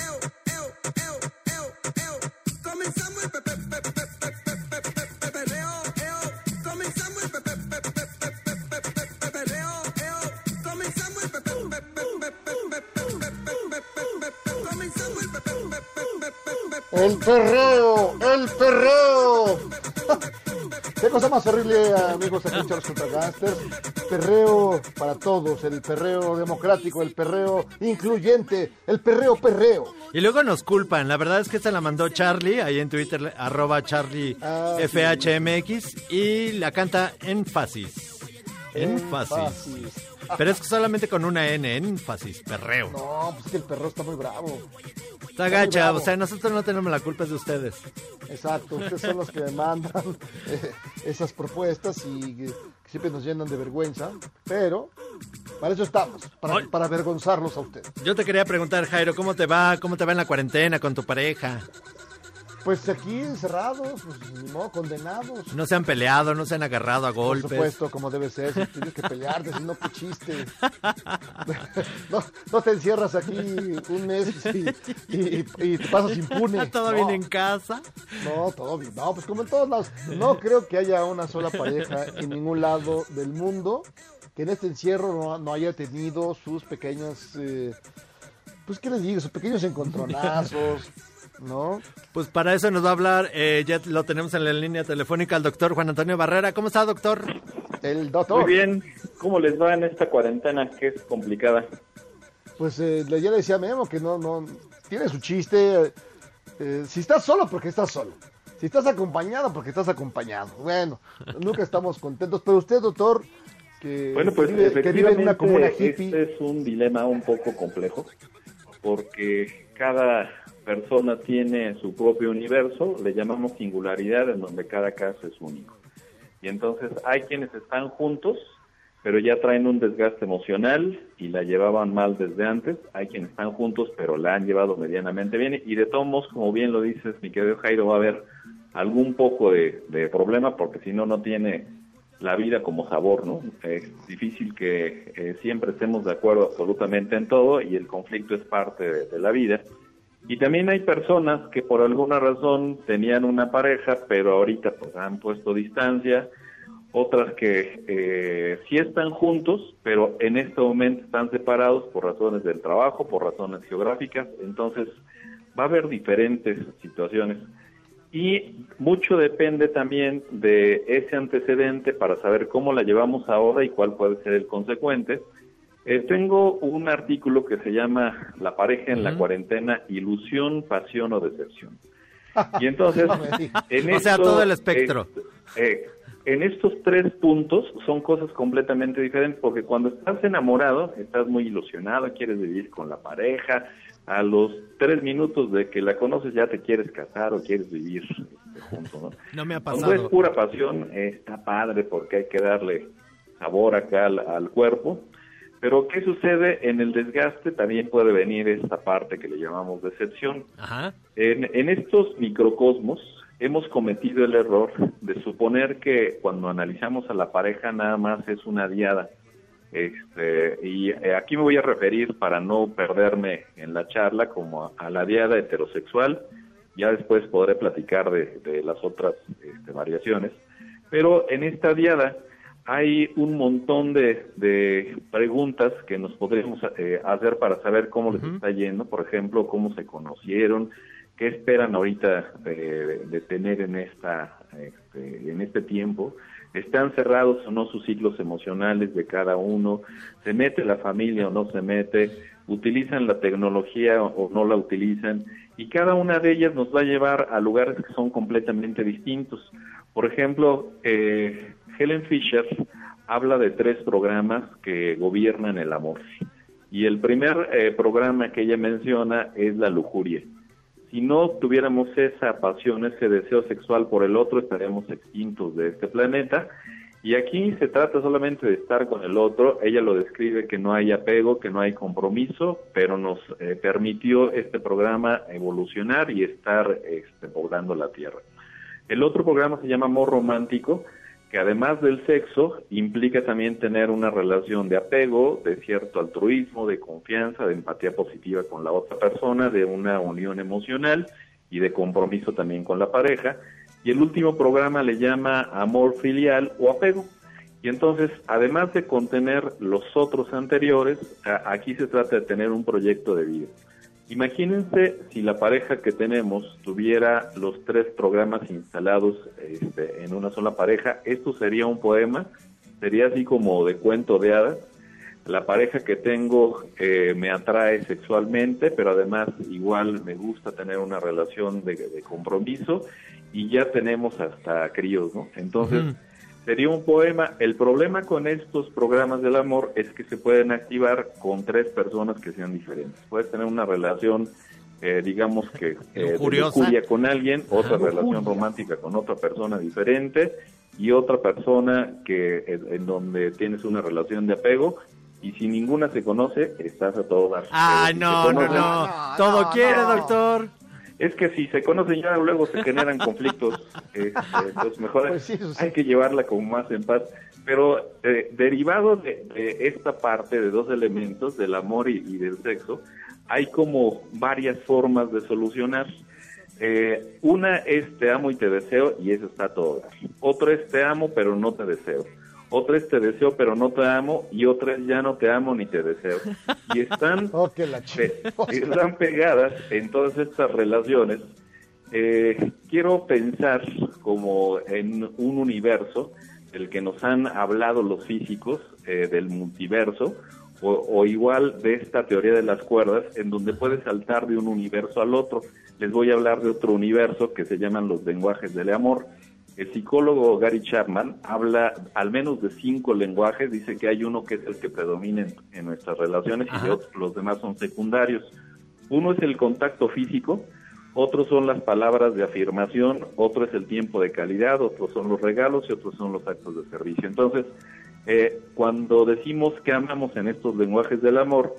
¡El perreo! ¡El perreo! Qué cosa más horrible, amigos, aquí Charles contra Gangsters. Perreo para todos, el perreo democrático, el perreo incluyente, el perreo perreo. Y luego nos culpan. La verdad es que se la mandó Charlie, ahí en Twitter, arroba Charlie Ah, sí. FHMX, y la canta énfasis. Énfasis. Énfasis. Pero es que solamente con una N, énfasis, perreo. No, pues es que el perreo está muy bravo. Está gacha, o sea, nosotros no tenemos la culpa, es de ustedes. Exacto, ustedes son los que me mandan eh, esas propuestas y que siempre nos llenan de vergüenza, pero para eso estamos, para, para avergonzarlos a ustedes. Yo te quería preguntar, Jairo, ¿cómo te va? ¿Cómo te va en la cuarentena con tu pareja? Pues aquí encerrados, pues, ni modo, condenados. No se han peleado, no se han agarrado a Por golpes. supuesto, como debe ser, si tienes que pelearte, si no, qué chiste. No, no te encierras aquí un mes y, y- y te pasas impune. ¿Todo No. bien en casa? No, todo bien. No, pues como en todos lados. No creo que haya una sola pareja en ningún lado del mundo que en este encierro no, no haya tenido sus pequeños, eh, pues qué les digo, sus pequeños encontronazos, ¿no? Pues para eso nos va a hablar, eh, ya lo tenemos en la línea telefónica, el doctor Juan Antonio Barrera. ¿Cómo está, doctor? El doctor. Muy bien, ¿cómo les va en esta cuarentena que es complicada? Pues eh, le- ya le decía a Memo que no, no, tiene su chiste. eh, si estás solo, porque estás solo. Si estás acompañado, porque estás acompañado. Bueno, nunca estamos contentos. Pero usted, doctor, que, Bueno, pues vive, que vive en una comuna efectivamente hippie. este es un dilema un poco complejo porque cada persona tiene su propio universo, le llamamos singularidad en donde cada caso es único. Y entonces hay quienes están juntos, pero ya traen un desgaste emocional y la llevaban mal desde antes. Hay quienes están juntos, pero la han llevado medianamente bien. Y de todos modos, como bien lo dices, mi querido Jairo, va a haber algún poco de, problema porque si no, no tiene la vida como sabor, ¿no? Es difícil que eh, siempre estemos de acuerdo absolutamente en todo y el conflicto es parte de la vida. Y también hay personas que por alguna razón tenían una pareja, pero ahorita pues han puesto distancia, otras que eh, sí están juntos, pero en este momento están separados por razones del trabajo, por razones geográficas, entonces va a haber diferentes situaciones. Y mucho depende también de ese antecedente para saber cómo la llevamos ahora y cuál puede ser el consecuente. Eh, tengo un artículo que se llama La pareja en la cuarentena, ilusión, pasión o decepción. Y entonces, en O sea, todo el espectro. eh, eh, en estos tres puntos son cosas completamente diferentes porque cuando estás enamorado, estás muy ilusionado, quieres vivir con la pareja, a los tres minutos de que la conoces ya te quieres casar o quieres vivir este, juntos, ¿no? No me ha Cuando es pasado. pura pasión, está padre porque hay que darle sabor acá al, al cuerpo. Pero ¿qué sucede? En el desgaste también puede venir esta parte que le llamamos decepción. Ajá. En, en estos microcosmos hemos cometido el error de suponer que cuando analizamos a la pareja nada más es una diada. Este, y eh, aquí me voy a referir para no perderme en la charla como a, a la diada heterosexual. Ya después podré platicar de, de las otras este, variaciones. Pero en esta diada hay un montón de, de preguntas que nos podríamos eh, hacer para saber cómo les está yendo, por ejemplo, cómo se conocieron, qué esperan ahorita de, de tener en esta este, en este tiempo, están cerrados o no sus ciclos emocionales de cada uno, se mete la familia o no se mete, utilizan la tecnología o, o no la utilizan, y cada una de ellas nos va a llevar a lugares que son completamente distintos. Por ejemplo, eh, Helen Fisher habla de tres programas que gobiernan el amor. Y el primer eh, programa que ella menciona es la lujuria. Si no tuviéramos esa pasión, ese deseo sexual por el otro, estaríamos extintos de este planeta. Y aquí se trata solamente de estar con el otro. Ella lo describe que no hay apego, que no hay compromiso, pero nos eh, permitió este programa evolucionar y estar este, poblando la Tierra. El otro programa se llama Amor Romántico, que además del sexo implica también tener una relación de apego, de cierto altruismo, de confianza, de empatía positiva con la otra persona, de una unión emocional y de compromiso también con la pareja. Y el último programa le llama amor filial o apego. Y entonces, además de contener los otros anteriores, aquí se trata de tener un proyecto de vida. Imagínense si la pareja que tenemos tuviera los tres programas instalados este, en una sola pareja, esto sería un poema, sería así como de cuento de hadas. La pareja que tengo eh, me atrae sexualmente, pero además igual me gusta tener una relación de, compromiso y ya tenemos hasta críos, ¿no? Entonces. Sería un poema. El problema con estos programas del amor es que se pueden activar con tres personas que sean diferentes. Puedes tener una relación, eh, digamos que eh, de con alguien, otra relación romántica con otra persona diferente y otra persona que eh, en donde tienes una relación de apego y si ninguna se conoce, estás a todo dar. Pero si no, no, conocen- no. Todo quiere, doctor. Es que si se conocen ya luego se generan conflictos, este, entonces mejor Pues sí, eso sí. hay que llevarla como más en paz. Pero eh, derivado de, de esta parte de dos elementos, del amor y, y del sexo, hay como varias formas de solucionar. Eh, una es te amo y te deseo y eso está todo. Otra es te amo pero no te deseo. Otra es te deseo pero no te amo y otra es ya no te amo ni te deseo. Y están Oh, la pe- están pegadas en todas estas relaciones. Eh, quiero pensar como en un universo del que nos han hablado los físicos, eh, del multiverso, o, o igual de esta teoría de las cuerdas, en donde puedes saltar de un universo al otro. Les voy a hablar de otro universo que se llaman los lenguajes del amor. El psicólogo Gary Chapman habla al menos de cinco lenguajes, dice que hay uno que es el que predomina en, en nuestras relaciones y los, los demás son secundarios. Uno es el contacto físico, otros son las palabras de afirmación, otro es el tiempo de calidad, otros son los regalos y otros son los actos de servicio. Entonces, eh, cuando decimos que amamos en estos lenguajes del amor,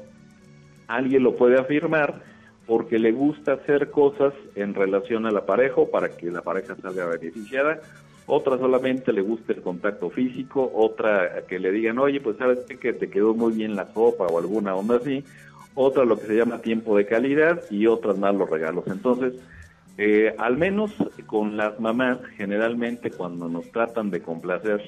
alguien lo puede afirmar porque le gusta hacer cosas en relación a la pareja o para que la pareja salga beneficiada. Otra solamente le gusta el contacto físico, otra que le digan, oye, pues sabes que te quedó muy bien la sopa o alguna onda así. Otra lo que se llama tiempo de calidad y otras más los regalos. Entonces, eh, al menos con las mamás, generalmente cuando nos tratan de complacer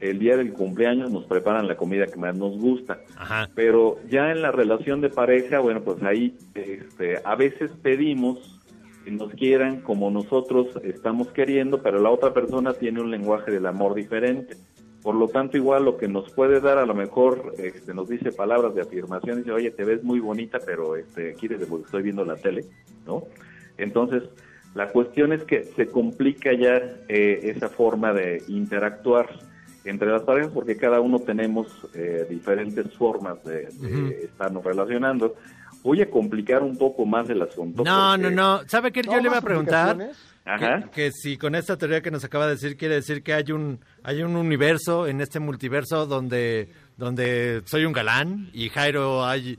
el día del cumpleaños nos preparan la comida que más nos gusta. Ajá. Pero ya en la relación de pareja, bueno, pues ahí este, a veces pedimos que nos quieran como nosotros estamos queriendo, pero la otra persona tiene un lenguaje del amor diferente. Por lo tanto, igual lo que nos puede dar, a lo mejor este, nos dice palabras de afirmación, dice, oye, te ves muy bonita, pero este, quieres porque estoy viendo la tele, ¿no? Entonces, la cuestión es que se complica ya eh, esa forma de interactuar entre las parejas porque cada uno tenemos eh, diferentes formas de, de estarnos relacionando. Voy a complicar un poco más el asunto. No, porque- no, no. ¿Sabe qué? Yo ¿No le iba a preguntar que, que si con esta teoría que nos acaba de decir quiere decir que hay un hay un universo en este multiverso donde donde soy un galán y Jairo hay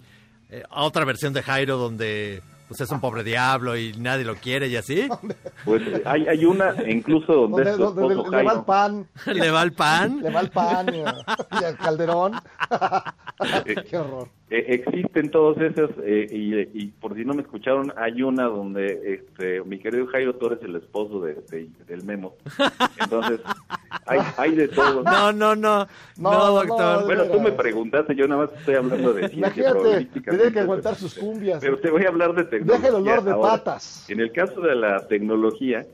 eh, otra versión de Jairo donde pues es un pobre diablo y nadie lo quiere y así. Pues hay, hay una, incluso donde, Donde, donde le, le va el pan. Le va el pan. Le va el pan y, y al calderón. Qué horror. Eh, existen todos esos, eh, y, y por si no me escucharon, hay una donde este, mi querido Jairo, tú eres el esposo de, de- del Memo. Entonces, hay, hay de todo. No, no, no. No, No, doctor. no, Bueno, tú me preguntaste, yo nada más estoy hablando de ciencia Imagínate, tenía que aguantar sus cumbias. Pero te voy a hablar de tecnología. Deja el olor de ahora. patas. En el caso de la tecnología,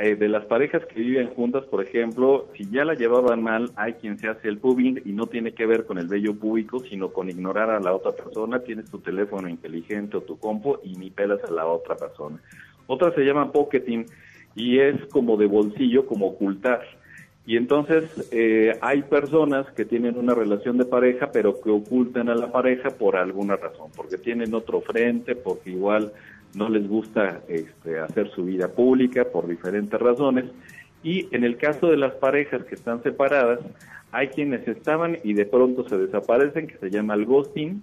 eh, de las parejas que viven juntas, por ejemplo, si ya la llevaban mal, hay quien se hace el pubbing y no tiene que ver con el vello púbico, sino con ignorar a la otra persona. Tienes tu teléfono inteligente o tu compo y ni pelas a la otra persona. Otra se llama pocketing y es como de bolsillo, como ocultar. Y entonces eh, hay personas que tienen una relación de pareja, pero que ocultan a la pareja por alguna razón, porque tienen otro frente, porque igual no les gusta este, hacer su vida pública por diferentes razones. Y en el caso de las parejas que están separadas, hay quienes estaban y de pronto se desaparecen, que se llama el ghosting.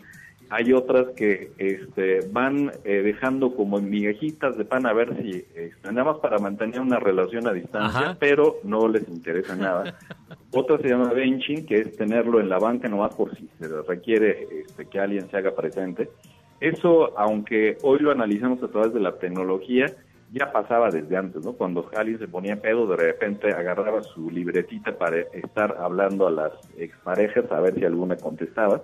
Hay otras que este, van eh, dejando como en migajitas de pan a ver si, este, nada más para mantener una relación a distancia, Ajá. pero no les interesa nada. Otra se llama benching, que es tenerlo en la banca nomás por si se requiere este, que alguien se haga presente. Eso, aunque hoy lo analizamos a través de la tecnología, ya pasaba desde antes, ¿no? Cuando alguien se ponía pedo, de repente agarraba su libretita para estar hablando a las exparejas a ver si alguna contestaba.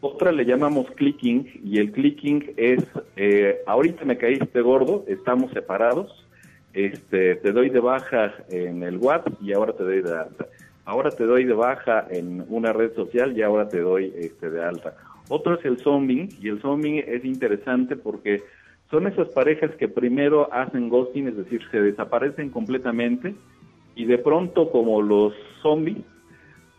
Otra le llamamos clicking y el clicking es, eh, ahorita me caíste gordo, estamos separados, este, te doy de baja en el WhatsApp y ahora te doy de alta. Ahora te doy de baja en una red social y ahora te doy este, de alta. Otro es el zombing y el zombing es interesante porque son esas parejas que primero hacen ghosting, es decir, se desaparecen completamente y de pronto como los zombies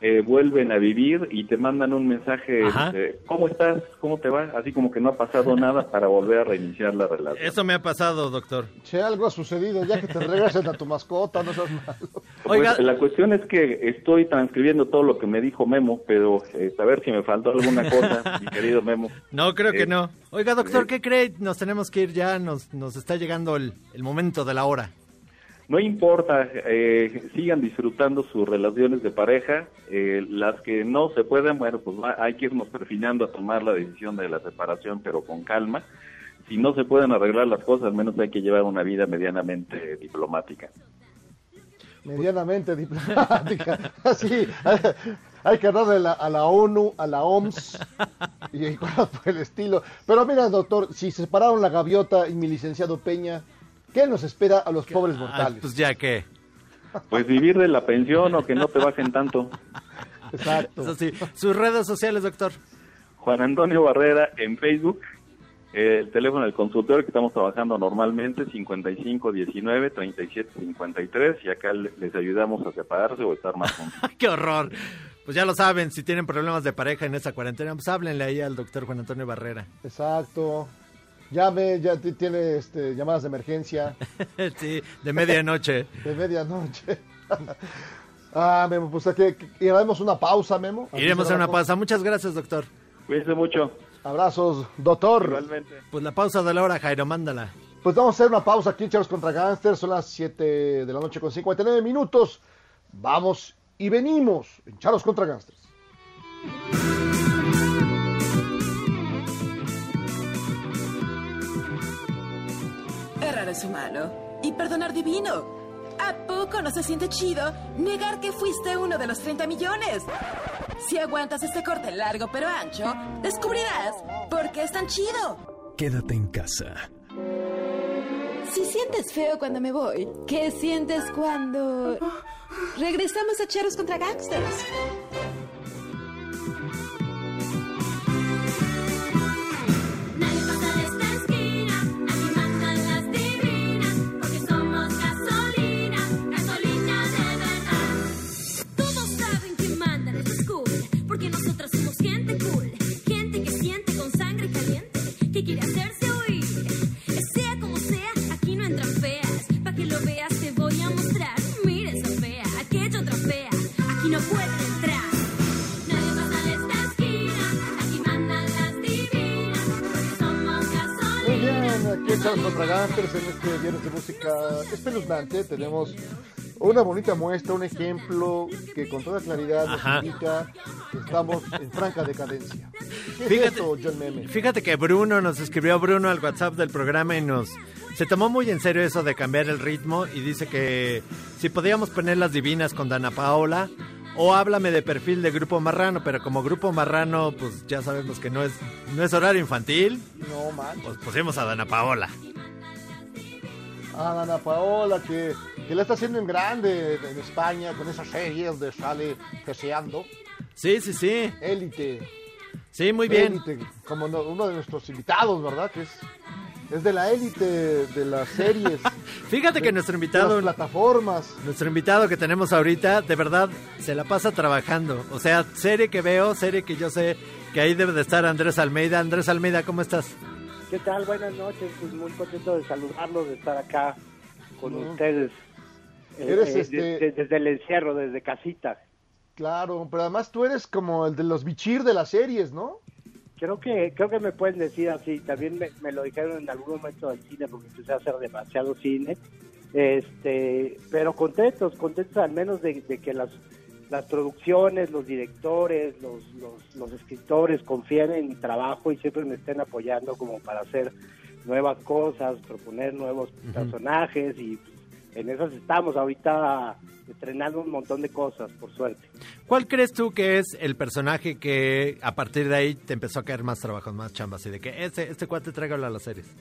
eh, vuelven a vivir y te mandan un mensaje, de, ¿cómo estás? ¿Cómo te va? Así como que no ha pasado nada para volver a reiniciar la relación. Eso me ha pasado, doctor. Che, algo ha sucedido, ya que te regresen a tu mascota, no seas malo. Pues, la cuestión es que estoy transcribiendo todo lo que me dijo Memo, pero eh, a ver si me faltó alguna cosa, mi querido Memo. No, creo que Eh, no. Oiga, doctor, ¿qué cree? Nos tenemos que ir ya, nos, nos está llegando el, el momento de la hora. No importa, eh, sigan disfrutando sus relaciones de pareja. eh, las que no se pueden, bueno, pues hay que irnos perfilando a tomar la decisión de la separación, pero con calma. Si no se pueden arreglar las cosas, al menos hay que llevar una vida medianamente diplomática. Medianamente diplomática. Así, hay que hablarle a la, ONU, a la OMS y cosas por el estilo. Pero mira, doctor, si se separaron la gaviota y mi licenciado Peña, ¿qué nos espera a los pobres Ah, mortales? pues ya que. Pues vivir de la pensión o que no te bajen tanto. Exacto. Eso sí. Sus redes sociales, doctor. Juan Antonio Barrera en Facebook. eh, el teléfono del consultorio que estamos trabajando normalmente 5519 3753 y acá le- les ayudamos a separarse o estar más juntos. ¡Qué horror! Pues ya lo saben, si tienen problemas de pareja en esta cuarentena, pues háblenle ahí al doctor Juan Antonio Barrera. Exacto. Llame, ya tiene este, llamadas de emergencia sí, de medianoche. de medianoche. ah, Memo, pues aquí y haremos una pausa, Memo. Aquí Iremos a una pausa. Muchas gracias, doctor. Cuídense mucho. Abrazos, doctor. Igualmente. Pues la pausa de la hora, Jairo, mándala. Pues vamos a hacer una pausa aquí en Charlos contra Gangsters. Son las 7 de la noche con 59 minutos. Vamos y venimos en Charlos contra Gangsters. Errar es humano y perdonar divino. ¿A poco no se siente chido negar que fuiste uno de los 30 millones? Si aguantas este corte largo pero ancho, descubrirás por qué es tan chido. Quédate en casa. Si sientes feo cuando me voy, ¿qué sientes cuando regresamos a Charros contra Gangsters? Charlos contra Gangsters en este viernes de música espeluznante tenemos una bonita muestra, un ejemplo que con toda claridad nos Ajá. indica que estamos en franca decadencia. ¿Qué es Fíjate- esto, John Meme? Fíjate que Bruno nos escribió Bruno al WhatsApp del programa y nos se tomó muy en serio eso de cambiar el ritmo y dice que si podíamos poner las divinas con Dana Paola o háblame de perfil de Grupo Marrano, pero como Grupo Marrano pues ya sabemos que no es no es horario infantil, No, man. pues pusimos a Dana Paola. a Ana Paola, que, que la está haciendo en grande en España con esas series de sale Deseando. Sí, sí, sí. Élite. Sí, muy bien. Élite, como no- uno de nuestros invitados, ¿verdad? Que es, es de la élite de las series. Fíjate que nuestro de invitado las plataformas. Nuestro invitado que tenemos ahorita, de verdad, se la pasa trabajando. O sea, serie que veo, serie que yo sé que ahí debe de estar Andrés Almeida. Andrés Almeida, ¿cómo estás? ¿Qué tal? Buenas noches, pues muy contento de saludarlos, de estar acá con Mm. ustedes. eh, Eres eh, este- de- de- desde el encierro, desde casita. Claro, pero además tú eres como el de los bichir de las series, ¿no? Creo que creo que me pueden decir así. También me, me lo dijeron en algún momento del cine porque empecé a hacer demasiado cine. Este, pero contentos, contentos al menos de, de que las las producciones, los directores, los, los, los escritores confían en mi trabajo y siempre me estén apoyando como para hacer nuevas cosas, proponer nuevos personajes y en esas estamos ahorita estrenando un montón de cosas, por suerte. ¿Cuál crees tú que es el personaje que a partir de ahí te empezó a caer más trabajos, más chambas? Y de que este, este cuate tráigalo a las series.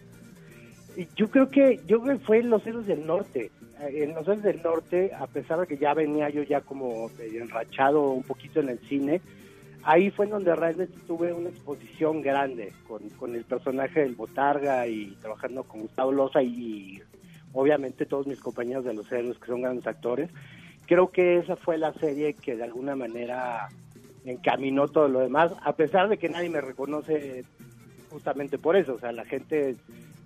Yo creo que yo creo que fue en Los Héroes del Norte. Eh, En Los Héroes del Norte, a pesar de que ya venía yo ya como enrachado un poquito en el cine, ahí fue donde realmente tuve una exposición grande con, con el personaje del Botarga y trabajando con Gustavo Loza y, obviamente todos mis compañeros de Los Héroes que son grandes actores. Creo que esa fue la serie que de alguna manera encaminó todo lo demás, a pesar de que nadie me reconoce justamente por eso. O sea, la gente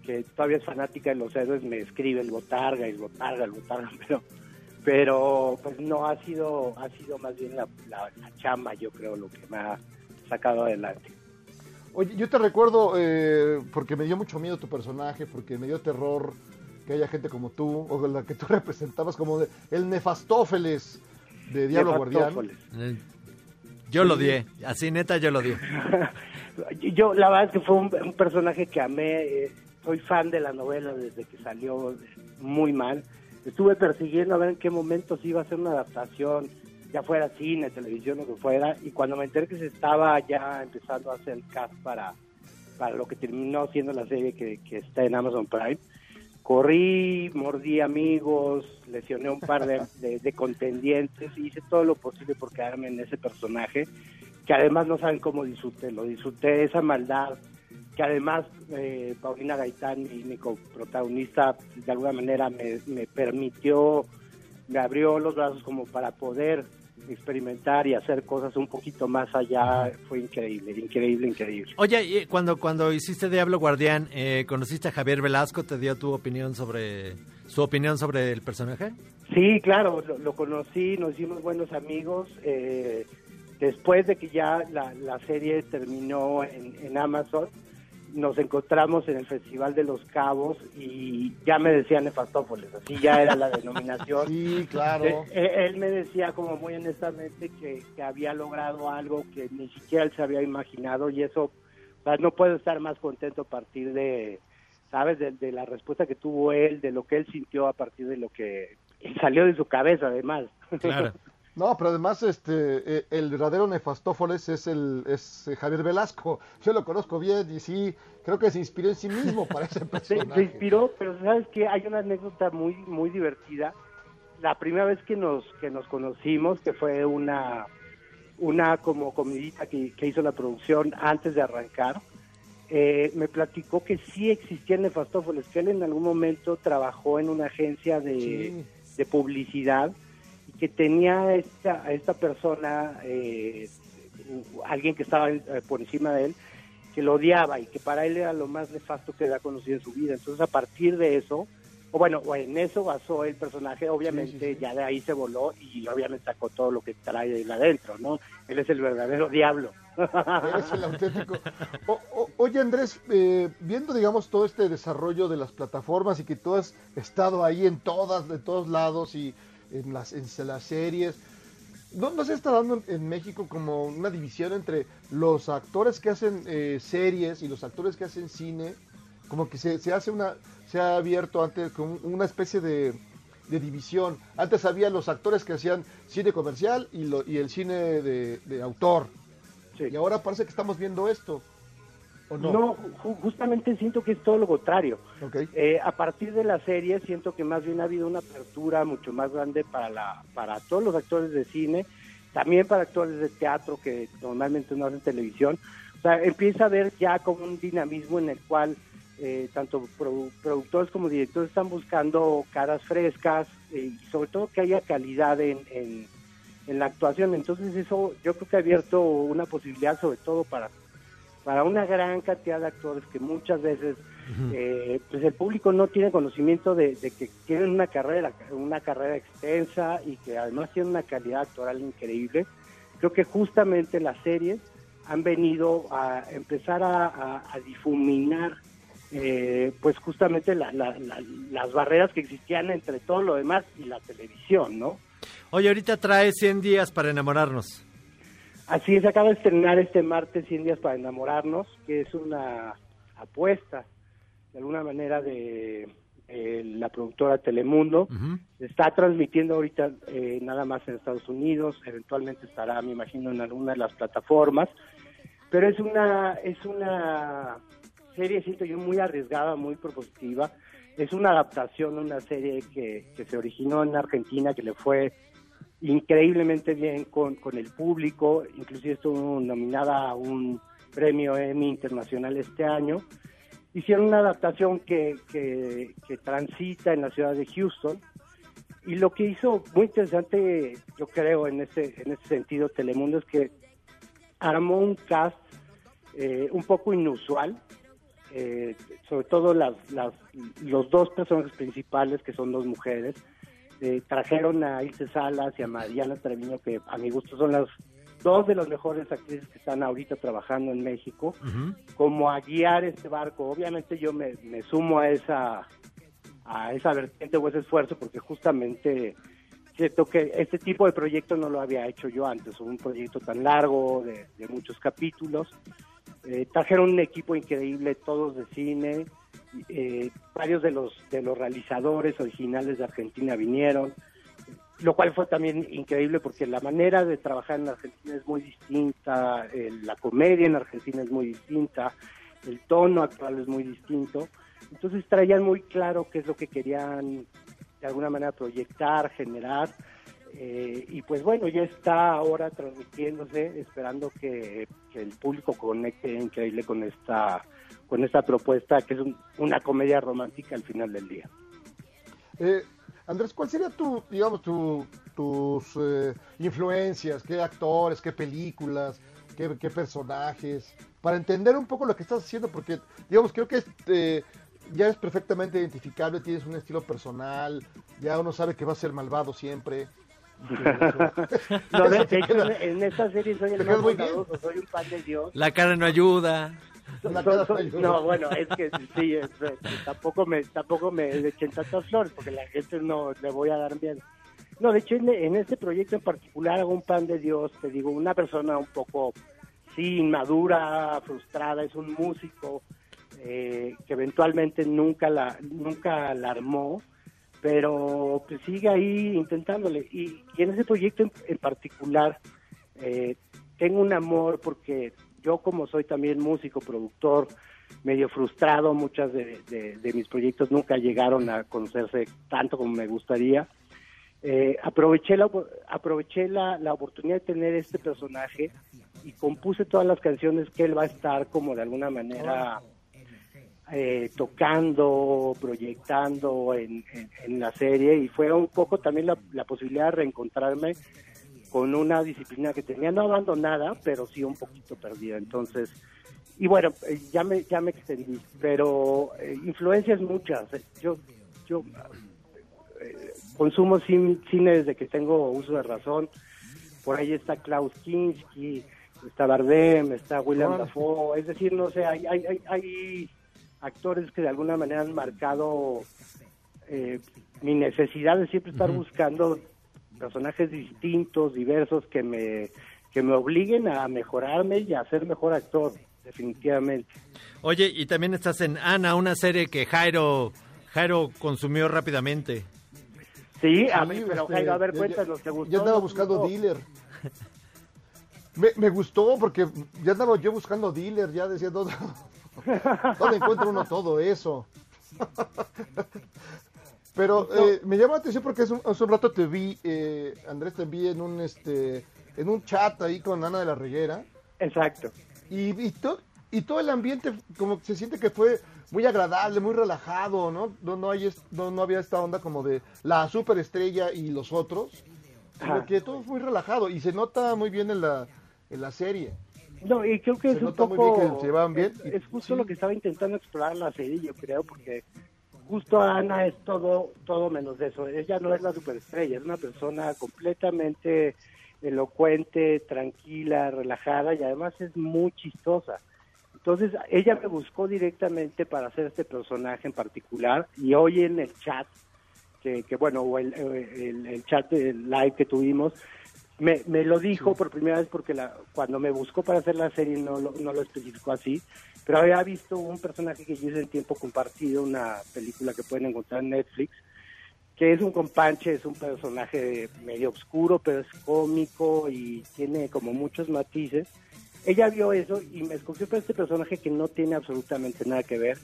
que todavía es fanática de los héroes me escribe el botarga, el botarga, el botarga, pero, pero pues no ha sido, ha sido más bien la, la, chamba, yo creo, lo que me ha sacado adelante. Oye, yo te recuerdo, eh, porque me dio mucho miedo tu personaje, porque me dio terror que haya gente como tú, o la que tú representabas como de- el Nefastófeles de Diablo Guardián. Nefastófeles. Eh, Yo lo di, así neta yo lo di. Yo, la verdad es que fue un, un personaje que amé. eh, soy fan de la novela desde que salió muy mal. Estuve persiguiendo a ver en qué momento se iba a hacer una adaptación, ya fuera cine, televisión, lo que fuera. Y cuando me enteré que se estaba ya empezando a hacer el cast para, para lo que terminó siendo la serie que, que está en Amazon Prime, corrí, mordí amigos, lesioné un par de, de- de contendientes, hice todo lo posible por quedarme en ese personaje, que además no saben cómo disfruté, lo disfruté esa maldad, que además eh, Paulina Gaitán, mi, mi coprotagonista, de alguna manera me, me permitió, me abrió los brazos como para poder experimentar y hacer cosas un poquito más allá, fue increíble, increíble, increíble. Oye, y cuando, cuando hiciste Diablo Guardián, eh, ¿conociste a Javier Velasco? ¿Te dio tu opinión sobre su opinión sobre el personaje? Sí, claro, lo, lo conocí, nos hicimos buenos amigos. eh, después de que ya la, la serie terminó en, en Amazon, nos encontramos en el Festival de los Cabos y ya me decían Nefastópolis, así ya era la denominación. Sí, claro. Eh, eh, él me decía como muy honestamente que, que había logrado algo que ni siquiera él se había imaginado y eso, o sea, no puedo estar más contento a partir de, ¿sabes? De, de la respuesta que tuvo él, de lo que él sintió a partir de lo que salió de su cabeza además. No, pero además este eh, el verdadero Nefastófeles es el es eh, Javier Velasco. Yo lo conozco bien y sí, creo que se inspiró en sí mismo para ese se, personaje. se inspiró, pero sabes que hay una anécdota muy muy divertida. La primera vez que nos que nos conocimos, que fue una una como comidita que, que hizo la producción antes de arrancar, eh, me platicó que sí existía Nefastófeles, que él en algún momento trabajó en una agencia de, de publicidad que tenía a esta, esta persona, eh, alguien que estaba eh, por encima de él, que lo odiaba y que para él era lo más nefasto que había conocido en su vida. Entonces, a partir de eso, o bueno, o en eso basó el personaje, obviamente ya de ahí se voló y obviamente sacó todo lo que trae de ahí adentro, ¿no? Él es el verdadero diablo. Eres el auténtico. O- o- oye Andrés, eh, viendo digamos todo este desarrollo de las plataformas y que tú has estado ahí en todas, de todos lados y en las, en las series, ¿no, no se está dando en, México como una división entre los actores que hacen eh, series y los actores que hacen cine? Como que se, se hace una, se ha abierto antes como una especie de, de división. Antes había los actores que hacían cine comercial y, lo, y el cine de, de autor. Y ahora parece que estamos viendo esto. ¿O no? No, ju- justamente siento que es todo lo contrario. Eh, a partir de la serie siento que más bien ha habido una apertura mucho más grande para la para todos los actores de cine, también para actores de teatro que normalmente no hacen televisión. O sea, empieza a haber ya como un dinamismo en el cual eh, tanto produ- productores como directores están buscando caras frescas eh, y sobre todo que haya calidad en, en, en la actuación. Entonces eso yo creo que ha abierto una posibilidad sobre todo para para una gran cantidad de actores que muchas veces eh, pues el público no tiene conocimiento de, de que tienen una carrera una carrera extensa y que además tienen una calidad actoral increíble. Creo que justamente las series han venido a empezar a, a- a difuminar eh, pues justamente la- la- la- las barreras que existían entre todo lo demás y la televisión no Oye, ahorita trae 100 días para enamorarnos. Así es, acaba de estrenar este martes 100 días para enamorarnos, que es una apuesta, de alguna manera, de, eh, la productora Telemundo. Está transmitiendo ahorita eh, nada más en Estados Unidos, eventualmente estará, me imagino, en alguna de las plataformas. Pero es una, es una serie, siento yo, muy arriesgada, muy propositiva. Es una adaptación de una serie que, que se originó en Argentina, que le fue increíblemente bien con, con el público, inclusive estuvo nominada a un premio Emmy internacional este año. Hicieron una adaptación que, que, transita en la ciudad de Houston y lo que hizo muy interesante, yo creo, en ese, en ese sentido Telemundo es que armó un cast eh, un poco inusual, eh, sobre todo las, las, los dos personajes principales, que son dos mujeres, eh, trajeron a Ilse Salas y a Mariana Treviño, que a mi gusto son las dos de las mejores actrices que están ahorita trabajando en México, como a guiar este barco. Obviamente yo me, me sumo a esa a esa vertiente o ese esfuerzo porque justamente siento que este tipo de proyecto no lo había hecho yo antes, un proyecto tan largo, de, de muchos capítulos. Eh, trajeron un equipo increíble, todos de cine, eh, varios de los de los realizadores originales de Argentina vinieron, lo cual fue también increíble porque la manera de trabajar en Argentina es muy distinta, la comedia en Argentina es muy distinta, el tono actual es muy distinto, entonces traían muy claro qué es lo que querían de alguna manera proyectar, generar, eh, y pues bueno, ya está ahora transmitiéndose, esperando que, que el público conecte increíble con esta con esta propuesta que es un- una comedia romántica al final del día. Eh, Andrés, ¿cuál sería tu, digamos, tu, tus eh, influencias? ¿Qué actores, qué películas, qué, qué personajes? Para entender un poco lo que estás haciendo, porque, digamos, creo que este, ya es perfectamente identificable, tienes un estilo personal, ya uno sabe que va a ser malvado siempre. No, de, de hecho, en, en esta serie soy el más bondadoso, soy un pan de Dios. La cara no ayuda. No, bueno, es que sí, tampoco me tampoco me echen tantas flores porque la gente no le voy a dar miedo. No, de hecho, en, en este proyecto en particular hago un pan de Dios, te digo, una persona un poco, sí, inmadura, frustrada, es un músico eh, que eventualmente nunca la, nunca la armó, pero pues sigue ahí intentándole. Y, y en ese proyecto en, en particular eh, tengo un amor porque yo como soy también músico, productor, medio frustrado, muchas de, mis proyectos nunca llegaron a conocerse tanto como me gustaría. Eh, aproveché la, aproveché la, la oportunidad de tener este personaje y compuse todas las canciones que él va a estar como de alguna manera eh, tocando, proyectando en, en- en la serie y fue un poco también la, la posibilidad de reencontrarme con una disciplina que tenía no abandonada, pero sí un poquito perdida. Entonces, y bueno, eh, ya me ya me extendí, pero eh, influencias muchas. Eh, Yo yo eh, consumo cin- cine desde que tengo uso de razón. Por ahí está Klaus Kinski, está Bardem, está William Órale. Dafoe. Es decir, no sé, hay, hay, hay, hay actores que de alguna manera han marcado eh, mi necesidad de siempre estar buscando personajes distintos, diversos, que me, que me obliguen a mejorarme y a ser mejor actor, definitivamente. Oye, y también estás en Ana, una serie que Jairo, Jairo consumió rápidamente. Sí, a mí, pero este, Jairo, a ver, cuéntanos, ¿te gustó? Yo andaba ¿No te buscando gustó? dealer. Me, me gustó porque ya andaba yo buscando dealer, ya decía, ¿dónde, dónde encuentra uno todo eso? Pero eh, me llama la atención porque hace un, hace un rato te vi, eh, Andrés, te vi en un este en un chat ahí con Ana de la Reguera. Exacto. Y, y, to- y todo el ambiente como que se siente que fue muy agradable, muy relajado, ¿no? No, no, hay, no, no había esta onda como de la superestrella y los otros, sino que todo es muy relajado y se nota muy bien en la, en la serie. No, y creo que Se es un nota muy poco... bien que se bien es justo lo que estaba intentando explorar la serie, yo creo, porque justo Ana es todo, todo menos eso. Ella no es la superestrella, es una persona completamente elocuente, tranquila, relajada y además es muy chistosa. Entonces, ella me buscó directamente para hacer este personaje en particular y hoy en el chat, que, que bueno, o el, el, el chat live que tuvimos, Me, me lo dijo por primera vez porque la, cuando me buscó para hacer la serie no lo, no lo especificó así, pero había visto un personaje que yo hice en tiempo compartido, una película que pueden encontrar en Netflix, que es un companche, es un personaje medio oscuro, pero es cómico y tiene como muchos matices. Ella vio eso y me escogió para este personaje que no tiene absolutamente nada que ver.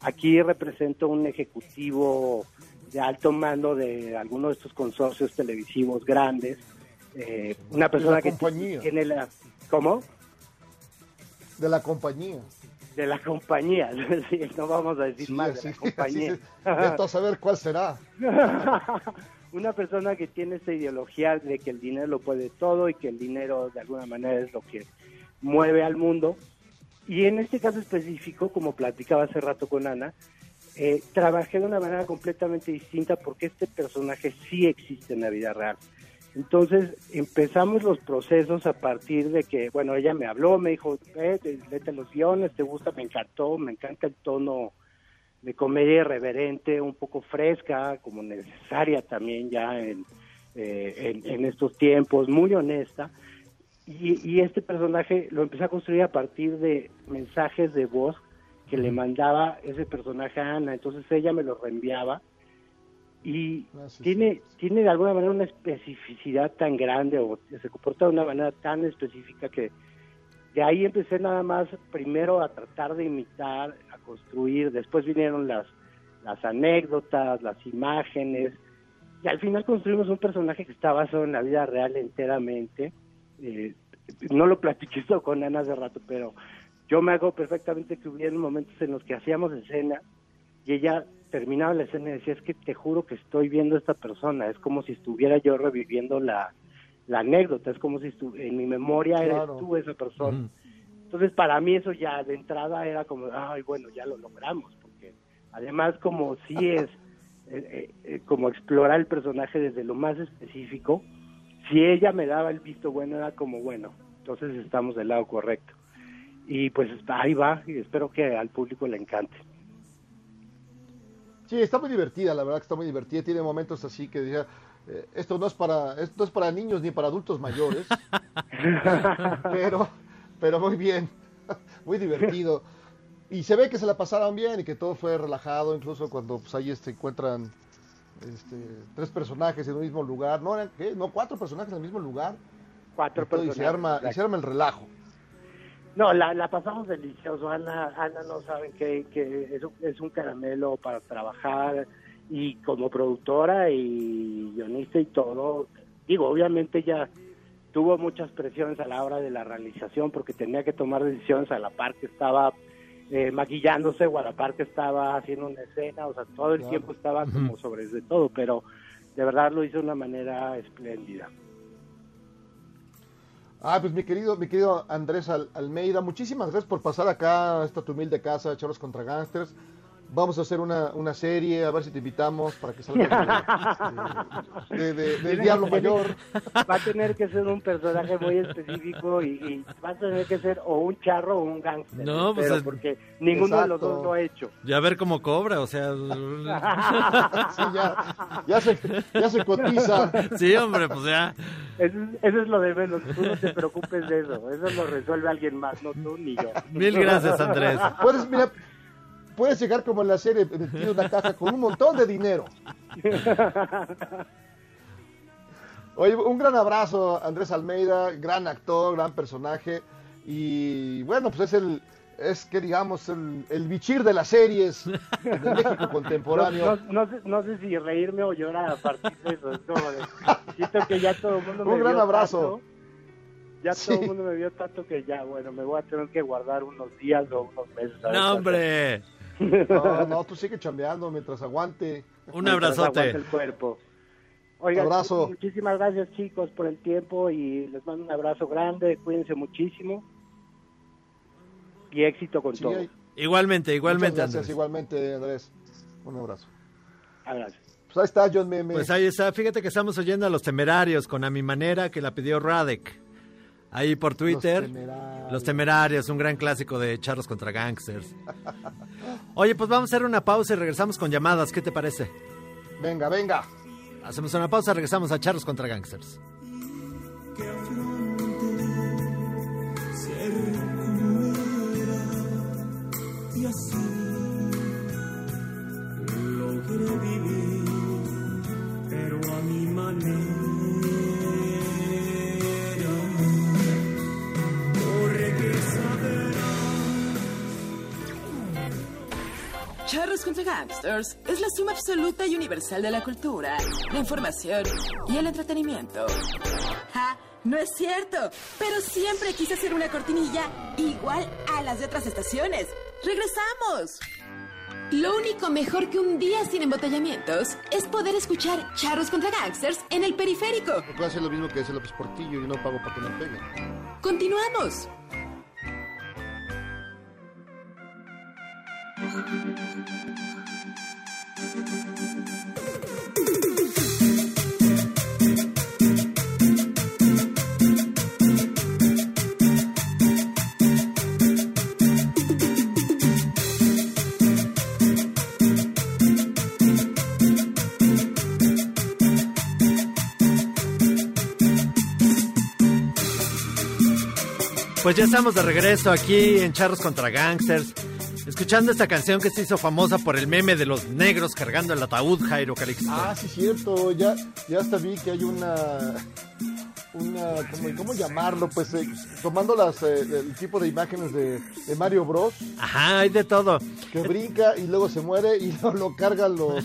Aquí represento un ejecutivo de alto mando de alguno de estos consorcios televisivos grandes. Eh, una persona la que compañía. tiene la... ¿Cómo? De la compañía. De la compañía. No vamos a decir Sí, más de la compañía. saber cuál será. una persona que tiene esta ideología de que el dinero lo puede todo y que el dinero de alguna manera es lo que mueve al mundo. Y en este caso específico, como platicaba hace rato con Ana, eh, trabajé de una manera completamente distinta porque este personaje sí existe en la vida real. Entonces empezamos los procesos a partir de que, bueno, ella me habló, me dijo, eh, léete los guiones, te gusta, me encantó, me encanta el tono de comedia irreverente, un poco fresca, como necesaria también ya en, eh, en, en estos tiempos, muy honesta. Y, y este personaje lo empecé a construir a partir de mensajes de voz que le mandaba ese personaje a Ana. Entonces ella me lo reenviaba y tiene, tiene de alguna manera una especificidad tan grande o se comporta de una manera tan específica que de ahí empecé nada más primero a tratar de imitar, a construir, después vinieron las, las anécdotas, las imágenes, y al final construimos un personaje que está basado en la vida real enteramente. Eh, no lo platiqué esto con Ana hace rato, pero yo me hago perfectamente que hubiera momentos en los que hacíamos escena y ella terminaba la escena y decía, es que te juro que estoy viendo a esta persona, es como si estuviera yo reviviendo la, la anécdota, es como si estu- en mi memoria Claro. eres tú esa persona. Entonces para mí eso ya de entrada era como, ay bueno, ya lo logramos, porque además como sí es eh, eh, eh, como explorar el personaje desde lo más específico, si ella me daba el visto bueno era como, bueno, entonces estamos del lado correcto. Y pues ahí va, y espero que al público le encante. Sí, está muy divertida, la verdad que está muy divertida. Tiene momentos así que decía, eh, esto no es para esto no es para niños ni para adultos mayores. pero pero muy bien, muy divertido. Y se ve que se la pasaron bien y que todo fue relajado, incluso cuando pues, ahí este, encuentran este, tres personajes en un mismo lugar. No, eran, ¿qué? no cuatro personajes en el mismo lugar. Cuatro Y todo, y se personajes, arma, y se arma el relajo. No, la, la pasamos delicioso. Ana, Ana no saben que, que es, un- es un caramelo para trabajar y como productora y guionista y todo. Digo, obviamente ella tuvo muchas presiones a la hora de la realización porque tenía que tomar decisiones a la par que estaba eh, maquillándose o a la par que estaba haciendo una escena. O sea, todo el Claro. tiempo estaba como sobre de todo, pero de verdad lo hizo de una manera espléndida. Ah, pues mi querido, mi querido Andrés Al- Almeida, muchísimas gracias por pasar acá a esta tu humilde casa, Charlos contra Gangsters. Vamos a hacer una, una serie, a ver si te invitamos para que salgas de, de- de- Diablo Mayor. Va a tener que ser un personaje muy específico y, y va a tener que ser o un charro o un gángster. No, pues, pero es- porque ninguno de los dos lo ha hecho. Ya a ver cómo cobra, o sea. Sí, ya, ya se, ya se cotiza. Sí, hombre, pues ya. Eso, es- eso es lo de menos. Tú no te preocupes de eso. Eso lo resuelve alguien más, no tú ni yo. Mil gracias, Andrés. Puedes, mira, puedes llegar como en la serie, metido en una caja con un montón de dinero. Oye, un gran abrazo, Andrés Almeida, gran actor, gran personaje. Y bueno, pues es el, es que digamos, el, el bichir de las series de México contemporáneo. No, no- no sé, no sé si reírme o llorar a partir de eso. Es como de- siento que ya todo el mundo me Un gran vio abrazo. tanto, ya Sí. todo el mundo me vio tanto que ya, bueno, me voy a tener que guardar unos días o unos meses. No, hombre. No, no, tú sigue chambeando mientras aguante. Un abrazote. aguante el cuerpo. Oigan, Abrazo. muchísimas gracias chicos por el tiempo y les mando un abrazo grande, cuídense muchísimo y éxito con Sí, todo. hay- Igualmente, igualmente, Muchas gracias, Andrés. igualmente, Andrés. Un abrazo. Abrazo. Pues ahí está, John Meme. Pues ahí está, fíjate que estamos oyendo a los temerarios con a mi manera que la pidió Radek ahí por Twitter. Los temerarios. Un gran clásico de charros contra gangsters. Oye, pues vamos a hacer una pausa y regresamos con llamadas, ¿qué te parece? Venga, venga. Hacemos una pausa, regresamos a charros contra gangsters. Y así logré vivir, pero a mi manera. Charros contra Gangsters es la suma absoluta y universal de la cultura, la información y el entretenimiento. ¡Ja! No es cierto, pero siempre quise hacer una cortinilla igual a las de otras estaciones. ¡Regresamos! Lo único mejor que un día sin embotellamientos es poder escuchar Charros contra Gangsters en el periférico. Puede hacer lo mismo que hace López Portillo y no pago para que me peguen. Continuamos. Pues ya estamos de regreso aquí en Charros contra Gangsters, escuchando esta canción que se hizo famosa por el meme de los negros cargando el ataúd, Jairo Calixto. Ah, sí, cierto. Ya, ya hasta vi que hay una. Una ¿cómo, cómo llamarlo? Pues eh, tomando las, eh, el tipo de imágenes de, de Mario Bros. Ajá, hay de todo. Que brinca y luego se muere y lo, lo cargan los,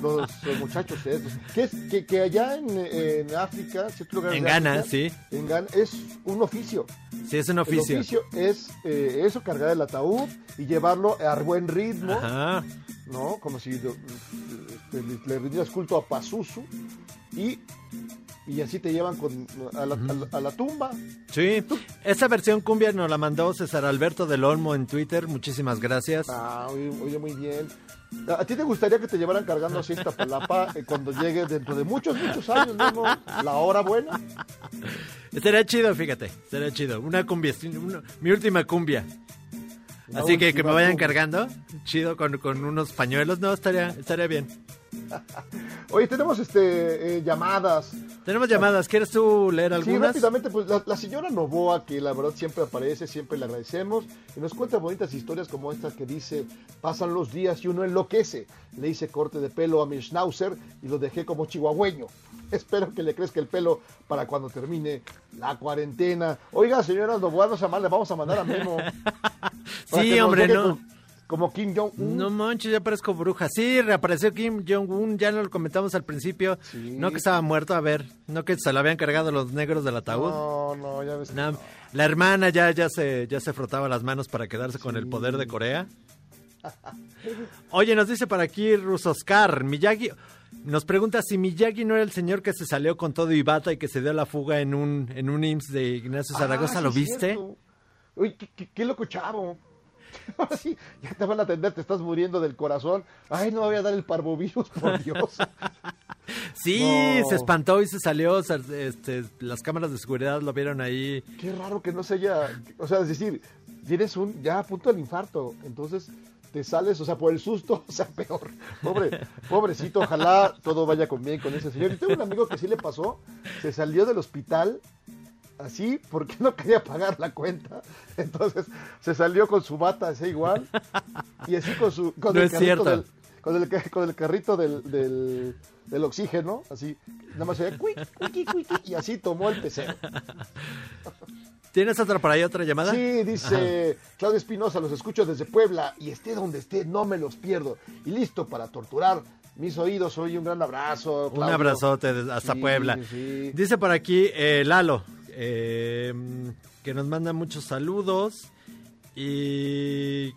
los, muchachos estos. Que, es, que, que allá en, en África, En Ghana, África, sí. En Ghana es un oficio. Sí, es un oficio. El oficio es eh, eso, cargar el ataúd y llevarlo a buen ritmo. Ajá. ¿No? Como si este, le, le rindieras culto a Pazuzu. Y, y así te llevan con, a, la, a la- a la tumba. Sí, esa versión cumbia nos la mandó César Alberto del Olmo en Twitter, muchísimas gracias. Ah, oye, oye, muy bien. ¿A ti te gustaría que te llevaran cargando así esta palapa eh, cuando llegue dentro de muchos, muchos años, Memo, la hora buena? Estaría chido, fíjate, estaría chido. Una cumbia, una- mi última cumbia. Así que que me vayan cargando, chido, con, con unos pañuelos, no, estaría, estaría bien. Oye, tenemos este eh, llamadas. Tenemos llamadas, ¿quieres tú leer Sí, algunas? rápidamente, pues la, la señora Novoa, que la verdad siempre aparece, siempre le agradecemos, y nos cuenta bonitas historias como esta que dice, pasan los días y uno enloquece. Le hice corte de pelo a mi schnauzer y lo dejé como chihuahueño. Espero que le crezca el pelo para cuando termine la cuarentena. Oiga, señora Novoa, no sea mal, le vamos a mandar a Memo. Para Sí, hombre, no. Como Kim Jong-un. No manches, ya parezco bruja. Sí, reapareció Kim Jong-un, ya lo comentamos al principio. No que estaba muerto, a ver, no que se lo habían cargado los negros del ataúd. No, no, ya ves. No, no. La hermana ya, ya, se, ya se frotaba las manos para quedarse con el poder de Corea. Oye, nos dice por aquí Rusoscar, Miyagi... Nos pregunta si Miyagi no era el señor que se salió con todo y bata y que se dio la fuga en un, en un IMSS de Ignacio Zaragoza. Ah, ¿Lo sí, viste? Uy, qué, qué- qué loco chavo. Sí, ya te van a atender, te estás muriendo del corazón. Ay, no me voy a dar el parvovirus, por Dios. Sí, No. se espantó y se salió. este, las cámaras de seguridad lo vieron ahí. Qué raro que no se haya. O sea, es decir, tienes un. Ya a punto del infarto. Entonces te sales, o sea, por el susto, o sea, peor. Pobre, pobrecito, ojalá todo vaya con bien con ese señor. Y tengo un amigo que sí le pasó. Se salió del hospital así porque no quería pagar la cuenta. Entonces se salió con su bata así igual y así con su con No el es carrito del con el, con el carrito del, del, del oxígeno, así, nada más se veía, y así tomó el pecero. ¿Tienes otra por ahí, otra llamada? Sí, dice Claudio Espinosa, los escucho desde Puebla y esté donde esté, no me los pierdo. Y listo para torturar mis oídos. Oye, un gran abrazo. Un abrazote hasta Sí, Puebla. sí. Dice por aquí eh, Lalo, eh, que nos manda muchos saludos y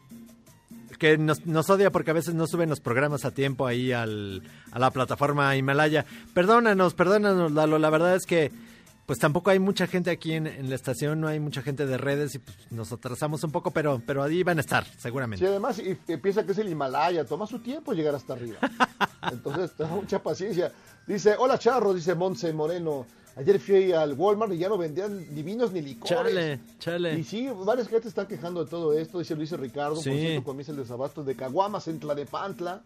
que nos, nos odia porque a veces no suben los programas a tiempo ahí al, a la plataforma Himalaya. Perdónanos, perdónanos Lalo, la verdad es que pues tampoco hay mucha gente aquí en, en la estación, no hay mucha gente de redes y pues, nos atrasamos un poco, pero, pero ahí van a estar, seguramente. Sí, además y, y piensa que es el Himalaya, toma su tiempo llegar hasta arriba. Entonces, tenga mucha paciencia. Dice, hola Charro, dice Monse Moreno. Ayer fui al Walmart y ya no vendían ni vinos ni licores. Chale, chale. Y sí, varias gente están quejando de todo esto, dice Luis Ricardo, Sí. por cierto, comienza el desabasto de Caguamas en Tlanepantla.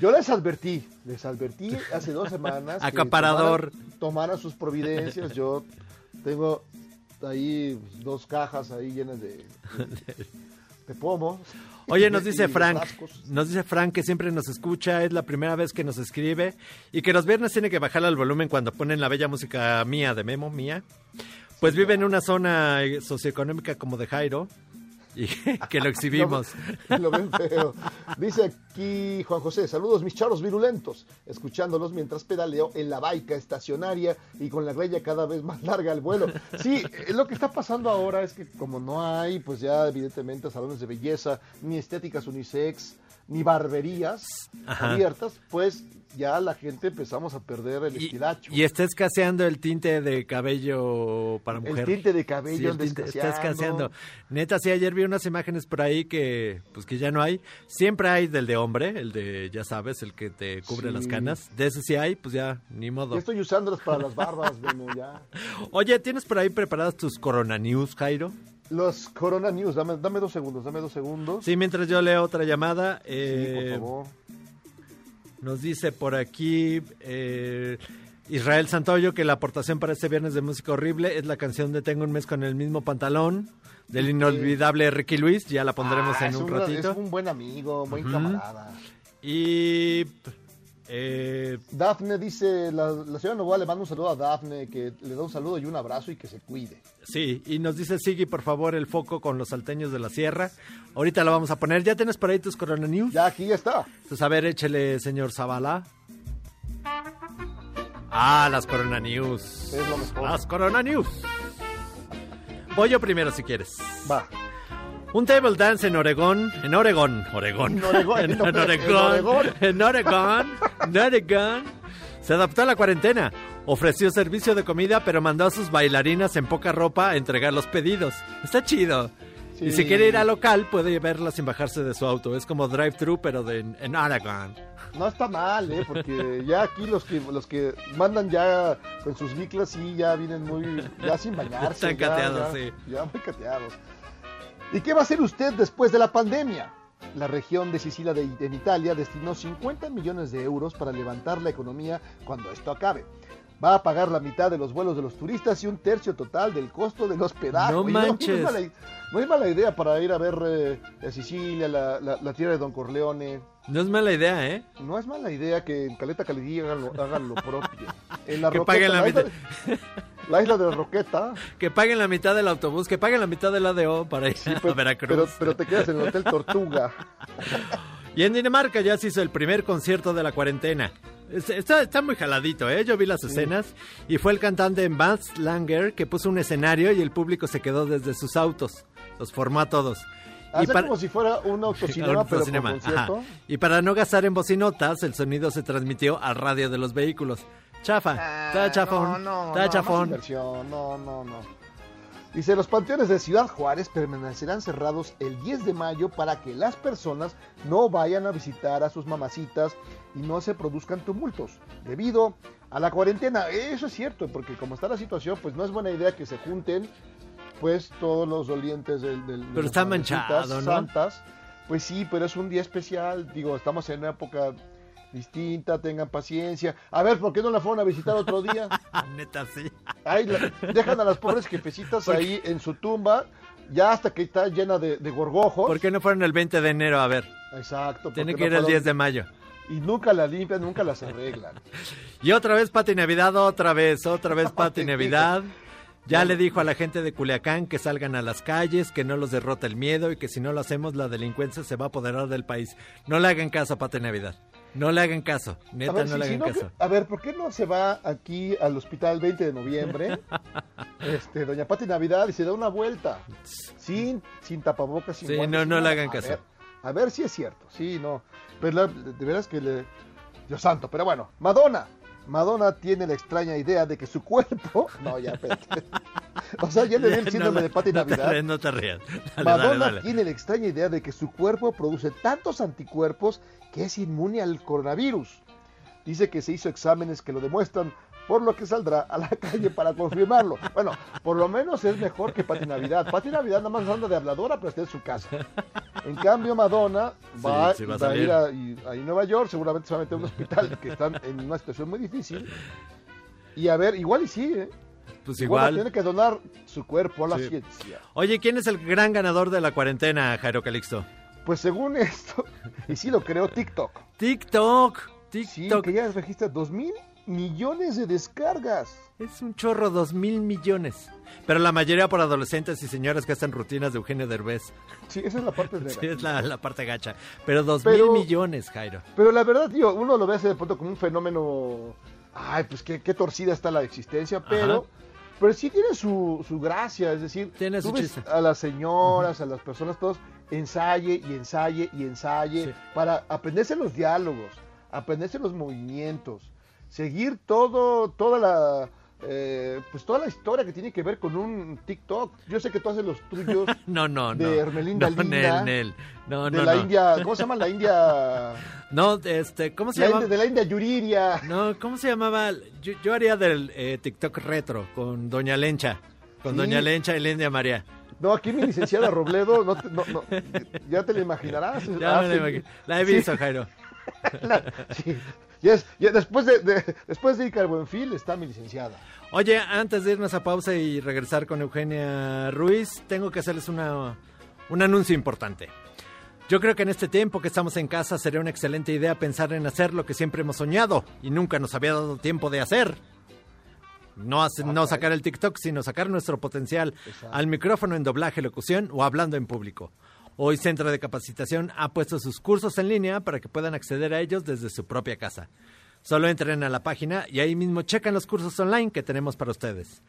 Yo les advertí, les advertí hace dos semanas. Acaparador. Tomaran, tomaran sus providencias. Yo tengo ahí dos cajas ahí llenas de, de, de pomos. Oye, nos dice Frank, nos dice Frank que siempre nos escucha, es la primera vez que nos escribe y que los viernes tiene que bajar al volumen cuando ponen la bella música mía de Memo, mía. Pues vive en una zona socioeconómica como de Jairo que lo exhibimos. Lo ven feo. Dice aquí Juan José, saludos mis charros virulentos, escuchándolos mientras pedaleo en la baica estacionaria y con la greña cada vez más larga al vuelo. Sí, eh, lo que está pasando ahora es que como no hay, pues ya evidentemente salones de belleza, ni estéticas unisex, ni barberías Ajá. abiertas, pues ya la gente empezamos a perder el estilacho. Y está escaseando el tinte de cabello para El mujer. tinte de cabello Sí, el tinte está escaseando. Neta, sí, ayer vi unas imágenes por ahí que, pues que ya no hay. Siempre hay del de hombre, el de, ya sabes, el que te cubre Sí. las canas. De ese sí hay, pues ya, ni modo. Ya estoy usándolas para las barbas, Beno, ya. Oye, ¿tienes por ahí preparadas tus Corona News, Jairo? Los Corona News, dame, dame dos segundos, dame dos segundos. Sí, mientras yo leo otra llamada. Sí, eh, por favor. Nos dice por aquí eh, Israel Santoyo que la aportación para este viernes de música horrible es la canción de Tengo un mes con el mismo pantalón del inolvidable Ricky Luis. Ya la pondremos Ah, en un, ratito. Es un buen amigo, buen camarada. Y eh, Dafne dice, la, la señora Novoa le manda un saludo a Dafne, que le da un saludo y un abrazo y que se cuide. sí, y nos dice Sigui, por favor, el foco con los salteños de la sierra. Ahorita lo vamos a poner. ¿Ya tienes por ahí tus Corona News? Ya, aquí ya está. Entonces, a ver, échele, señor Zavala. Ah, las Corona News. Es lo mejor. Las Corona News. Voy yo primero si quieres. Va. Un table dance en Oregón, en Oregón, Oregón, En Oregón, en, en Ore- en Oregón, en Oregón, en Oregón, se adaptó a la cuarentena, ofreció servicio de comida, pero mandó a sus bailarinas en poca ropa a entregar los pedidos. Está chido. Y si quiere ir al local, puede verla sin bajarse de su auto. Es como drive-thru, pero de, en Oregon. No está mal, ¿eh? Porque ya aquí los que los que mandan ya con sus biclas sí ya vienen muy, ya sin bañarse. Están ya, cateados, ya, sí. Ya muy cateados. ¿Y qué va a hacer usted después de la pandemia? La región de Sicilia de, en Italia destinó 50 millones de euros para levantar la economía cuando esto acabe. Va a pagar la mitad de los vuelos de los turistas y un tercio total del costo del hospedaje. No manches. No, es mala, no es mala idea para ir a ver eh, a Sicilia, la, la- la tierra de Don Corleone. No es mala idea, ¿eh? No es mala idea que en Caleta Calidí hagan lo, hagan lo propio. En la Que Roqueta, paguen la isla, mitad. la isla de Roqueta, Que paguen la mitad del autobús, que paguen la mitad del ADO para ir a pero, Veracruz. pero, pero te quedas en el Hotel Tortuga. Y en Dinamarca ya se hizo el primer concierto de la cuarentena. Es- Está, está muy jaladito, ¿eh? Yo vi las escenas y fue el cantante Mats Langer que puso un escenario y el público se quedó desde sus autos. Los formó a todos. Hace para- como si fuera un autocinema, Un pero con concierto. Y para no gastar en bocinotas, el sonido se transmitió al radio de los vehículos. Chafa, está chafón, Ah, No, no, está no, chafón. no, no, no. Dice, los panteones de Ciudad Juárez permanecerán cerrados el 10 de mayo para que las personas no vayan a visitar a sus mamacitas y no se produzcan tumultos debido a la cuarentena. Eso es cierto, porque como está la situación, pues no es buena idea que se junten pues todos los dolientes del... del- de Pero las está mamecitas manchado, ¿no? Santas. Pues sí, pero es un día especial. Digo, estamos en una época distinta, tengan paciencia. A ver, ¿por qué no la fueron a visitar otro día? Neta, sí. La- dejan a las pobres jefecitas ahí en su tumba, ya hasta que está llena de, de gorgojos. ¿Por qué no fueron el 20 de enero? A ver, Exacto. tiene que ir el fueron- 10 de mayo. Y nunca las limpian, nunca las arreglan. Y otra vez Pati Navidad, otra vez, otra vez Pati Navidad. Ya le dijo a la gente de Culiacán que salgan a las calles, que no los derrota el miedo y que si no lo hacemos la delincuencia se va a apoderar del país. No le hagan caso a Pati Navidad. No le hagan caso. Neta, ver, no si- le hagan caso. que- a ver, ¿por qué no se va aquí al hospital el 20 de noviembre? este, doña Pati Navidad y se da una vuelta. Sin, sin tapabocas, sin Sí, guantes, no, no le hagan A caso. ver, a ver si es cierto. Sí, no. Pero la- de veras que le... Dios santo, pero bueno. Madonna. Madonna tiene la extraña idea de que su cuerpo... No, ya, espérate. o sea, ya le di el síndrome No, de Pati no Navidad. no te rías. Dale, Madonna dale, dale. tiene la extraña idea de que su cuerpo produce tantos anticuerpos que es inmune al coronavirus. Dice que se hizo exámenes que lo demuestran, por lo que saldrá a la calle para confirmarlo. Bueno, por lo menos es mejor que Pati Navidad. Pati Navidad nada más anda de habladora, pero está en su casa. En cambio, Madonna va, Sí, sí va a va a ir a, a Nueva York, seguramente se va a meter a un hospital que están en una situación muy difícil. Y a ver, igual y sí, ¿eh? Pues igual. tener que donar su cuerpo a la Sí. ciencia. Oye, ¿quién es el gran ganador de la cuarentena, Jairo Calixto? Pues según esto, y sí lo creo, TikTok. TikTok. Sí, TikTok. que ya registra 2.000 millones de descargas. Es un chorro, dos mil millones. Pero la mayoría por adolescentes y señoras que hacen rutinas de Eugenio Derbez. Sí, esa es la parte de Sí, es la, la parte gacha. Pero dos Pero- mil millones, Jairo. Pero la verdad, tío, uno lo ve así de pronto como un fenómeno. Ay, pues qué, qué torcida está la existencia, pero. Pero sí tiene su, su gracia, es decir, Tiene tú su ves a las señoras, a las personas, todos, ensaye y ensaye y ensaye para aprenderse los diálogos, aprenderse los movimientos, seguir todo, toda la, eh, pues toda la historia que tiene que ver con un TikTok. Yo sé que tú haces los tuyos No, no, no. de Hermelinda no, Linda, Nel, Nel. No, de no, la no. India, ¿cómo se llama la India? No, este, ¿cómo se La llama? De la India Yuriria. No, ¿cómo se llamaba? Yo, yo haría del eh, TikTok retro con Doña Lencha. Con Sí. Doña Lencha y la India María. No, aquí mi licenciada Robledo, no, te- no, no, ya te la imaginarás. Ya me la imagino. La he visto, Jairo. Sí, ya es- ya después de, de- después de Icar Buenfil está mi licenciada. Oye, antes de irnos a pausa y regresar con Eugenia Ruiz, tengo que hacerles una, un anuncio importante. Yo creo que en este tiempo que estamos en casa sería una excelente idea pensar en hacer lo que siempre hemos soñado y nunca nos había dado tiempo de hacer. No, hace- no sacar el TikTok, sino sacar nuestro potencial al micrófono en doblaje, locución o hablando en público. Hoy Centro de Capacitación ha puesto sus cursos en línea para que puedan acceder a ellos desde su propia casa. Solo entren a la página y ahí mismo checan los cursos online que tenemos para ustedes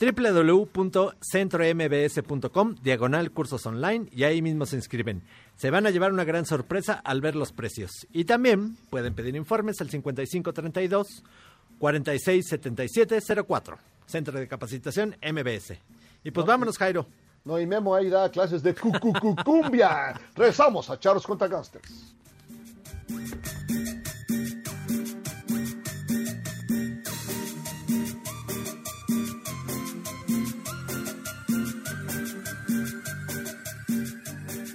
www.centrombs.com diagonal cursos online y ahí mismo se inscriben. Se van a llevar una gran sorpresa al ver los precios. Y también pueden pedir informes al 5532 467704. Centro de Capacitación MBS. Y pues vámonos, Jairo. No, y Memo ahí da clases de cucucucumbia. Regresamos a Charlos contra Gangsters.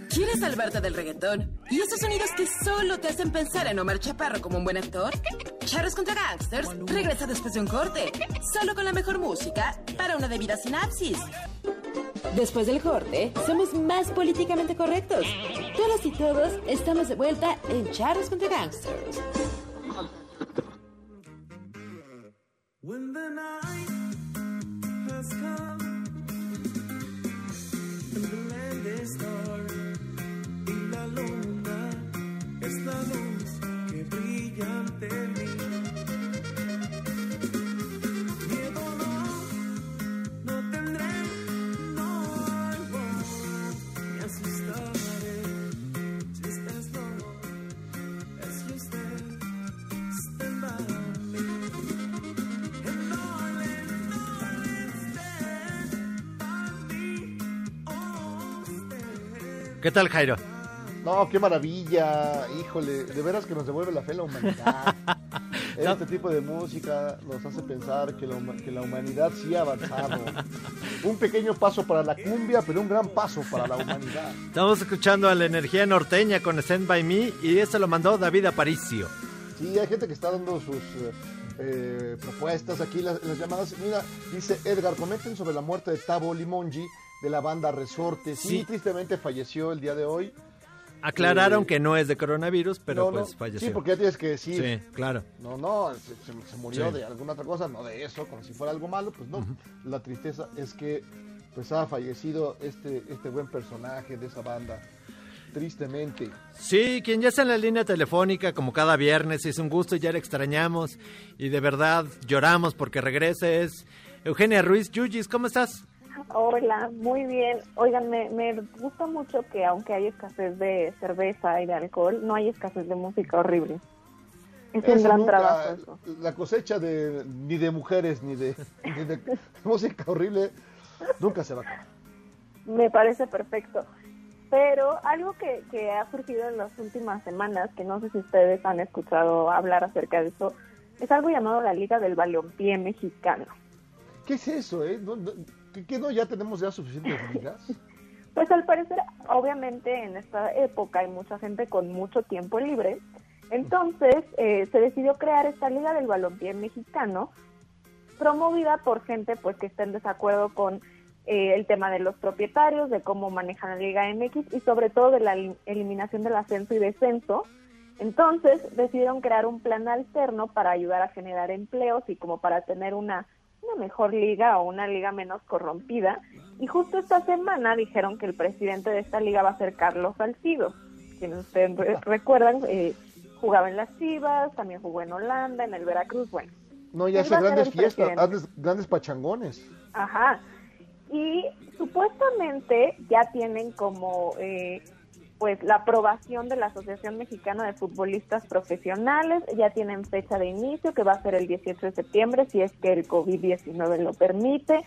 ¿Quieres salvarte del reggaetón? ¿Y esos sonidos que solo te hacen pensar en Omar Chaparro como un buen actor? Charros contra Gangsters regresa después de un corte, solo con la mejor música para una debida sinapsis. Después del corte, somos más políticamente correctos. Todas y todos estamos de vuelta en Charros contra Gangsters. When the night has come and the land is dark y la luna es la luz que brilla ante mí. ¿Qué tal, Jairo? No, qué maravilla. Híjole, de veras que nos devuelve la fe en la humanidad. Este tipo de música nos hace pensar que la, que la humanidad sí ha avanzado. Un pequeño paso para la cumbia, pero un gran paso para la humanidad. Estamos escuchando a la energía norteña con Stand By Me y eso lo mandó David Aparicio. Sí, hay gente que está dando sus eh, propuestas aquí, las, las llamadas. Mira, dice Edgar, comenten sobre la muerte de Tabo Limongi de la banda Resorte. Sí, Sí. tristemente falleció el día de hoy. Aclararon Eh, que no es de coronavirus, pero no, no. pues falleció. Sí, porque ya tienes que decir. Sí, claro. No, no, se, murió Sí. de alguna otra cosa, no de eso, como si fuera algo malo, pues no. La tristeza es que pues ha fallecido este, este buen personaje de esa banda. Tristemente. Sí, quien ya está en la línea telefónica como cada viernes, es un gusto, ya le extrañamos y de verdad lloramos porque regrese es Eugenia Ruiz Yuyis, ¿cómo estás? Hola, muy bien. Oigan, me, me gusta mucho que aunque hay escasez de cerveza y de alcohol, no hay escasez de música horrible. Es un Eso gran nunca- trabajo eso. La cosecha de ni de mujeres ni de, ni de música horrible nunca se va a acabar. Me parece perfecto. Pero algo que, que ha surgido en las últimas semanas, que no sé si ustedes han escuchado hablar acerca de eso, es algo llamado la Liga del Balompié Mexicano. ¿Qué es eso, eh? ¿No, no- ¿Qué, qué no ya tenemos ya suficientes ligas? Pues al parecer, obviamente en esta época hay mucha gente con mucho tiempo libre, entonces eh, se decidió crear esta Liga del Balompié Mexicano, promovida por gente pues que está en desacuerdo con eh, el tema de los propietarios, de cómo manejan la Liga MX y sobre todo de la elim- eliminación del ascenso y descenso. Entonces decidieron crear un plan alterno para ayudar a generar empleos y como para tener una, una mejor liga o una liga menos corrompida. Y justo esta semana dijeron que el presidente de esta liga va a ser Carlos Salcido, quienes ustedes re- recuerdan, eh, jugaba en las Chivas, también jugó en Holanda, en el Veracruz, bueno. No, ya hace grandes fiestas, grandes, grandes pachangones. Ajá. Y supuestamente ya tienen como eh, pues la aprobación de la Asociación Mexicana de Futbolistas Profesionales, ya tienen fecha de inicio que va a ser el 18 de septiembre si es que el COVID-19 lo permite.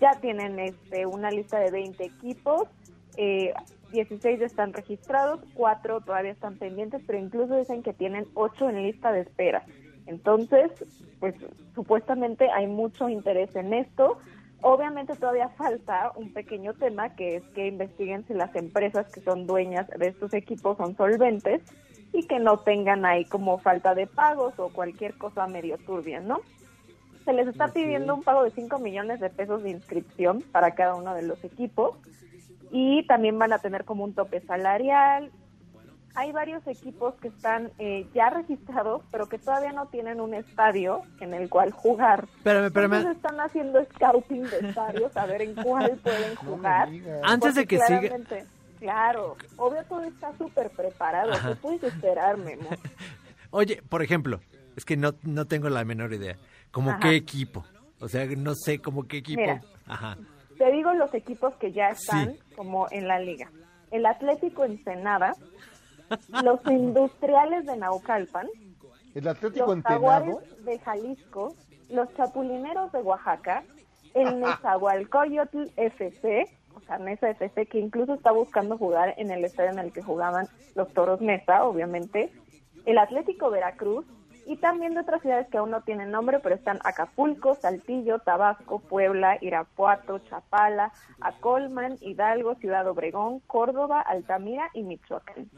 Ya tienen este una lista de 20 equipos, eh, 16 ya están registrados, 4 todavía están pendientes, pero incluso dicen que tienen 8 en lista de espera. Entonces, pues supuestamente hay mucho interés en esto. Obviamente todavía falta un pequeño tema que es que investiguen si las empresas que son dueñas de estos equipos son solventes y que no tengan ahí como falta de pagos o cualquier cosa medio turbia, ¿no? Se les está pidiendo un pago de 5 millones de pesos de inscripción para cada uno de los equipos y también van a tener como un tope salarial. Hay varios equipos que están eh, ya registrados, pero que todavía no tienen un estadio en el cual jugar. Espérame, espérame. Entonces están haciendo scouting de estadios a ver en cuál pueden jugar. Antes de que siga- Claro, obvio todo está súper preparado. Ajá. ¿Qué puedes esperar, Memo? Oye, por ejemplo, es que no, no tengo la menor idea. ¿Como Ajá. qué equipo? O sea, no sé como qué equipo. Mira. Ajá. Te digo los equipos que ya están Sí. como en la liga. El Atlético Ensenada, los Industriales de Naucalpan, El Atlético los Entenado. De Jalisco, los Chapulineros de Oaxaca, el Nezahualcóyotl FC, o sea, Nesa FC, que incluso está buscando jugar en el estadio en el que jugaban los Toros Nesa, obviamente, el Atlético Veracruz, y también de otras ciudades que aún no tienen nombre, pero están Acapulco, Saltillo, Tabasco, Puebla, Irapuato, Chapala, Acolman, Hidalgo, Ciudad Obregón, Córdoba, Altamira y Michoacán.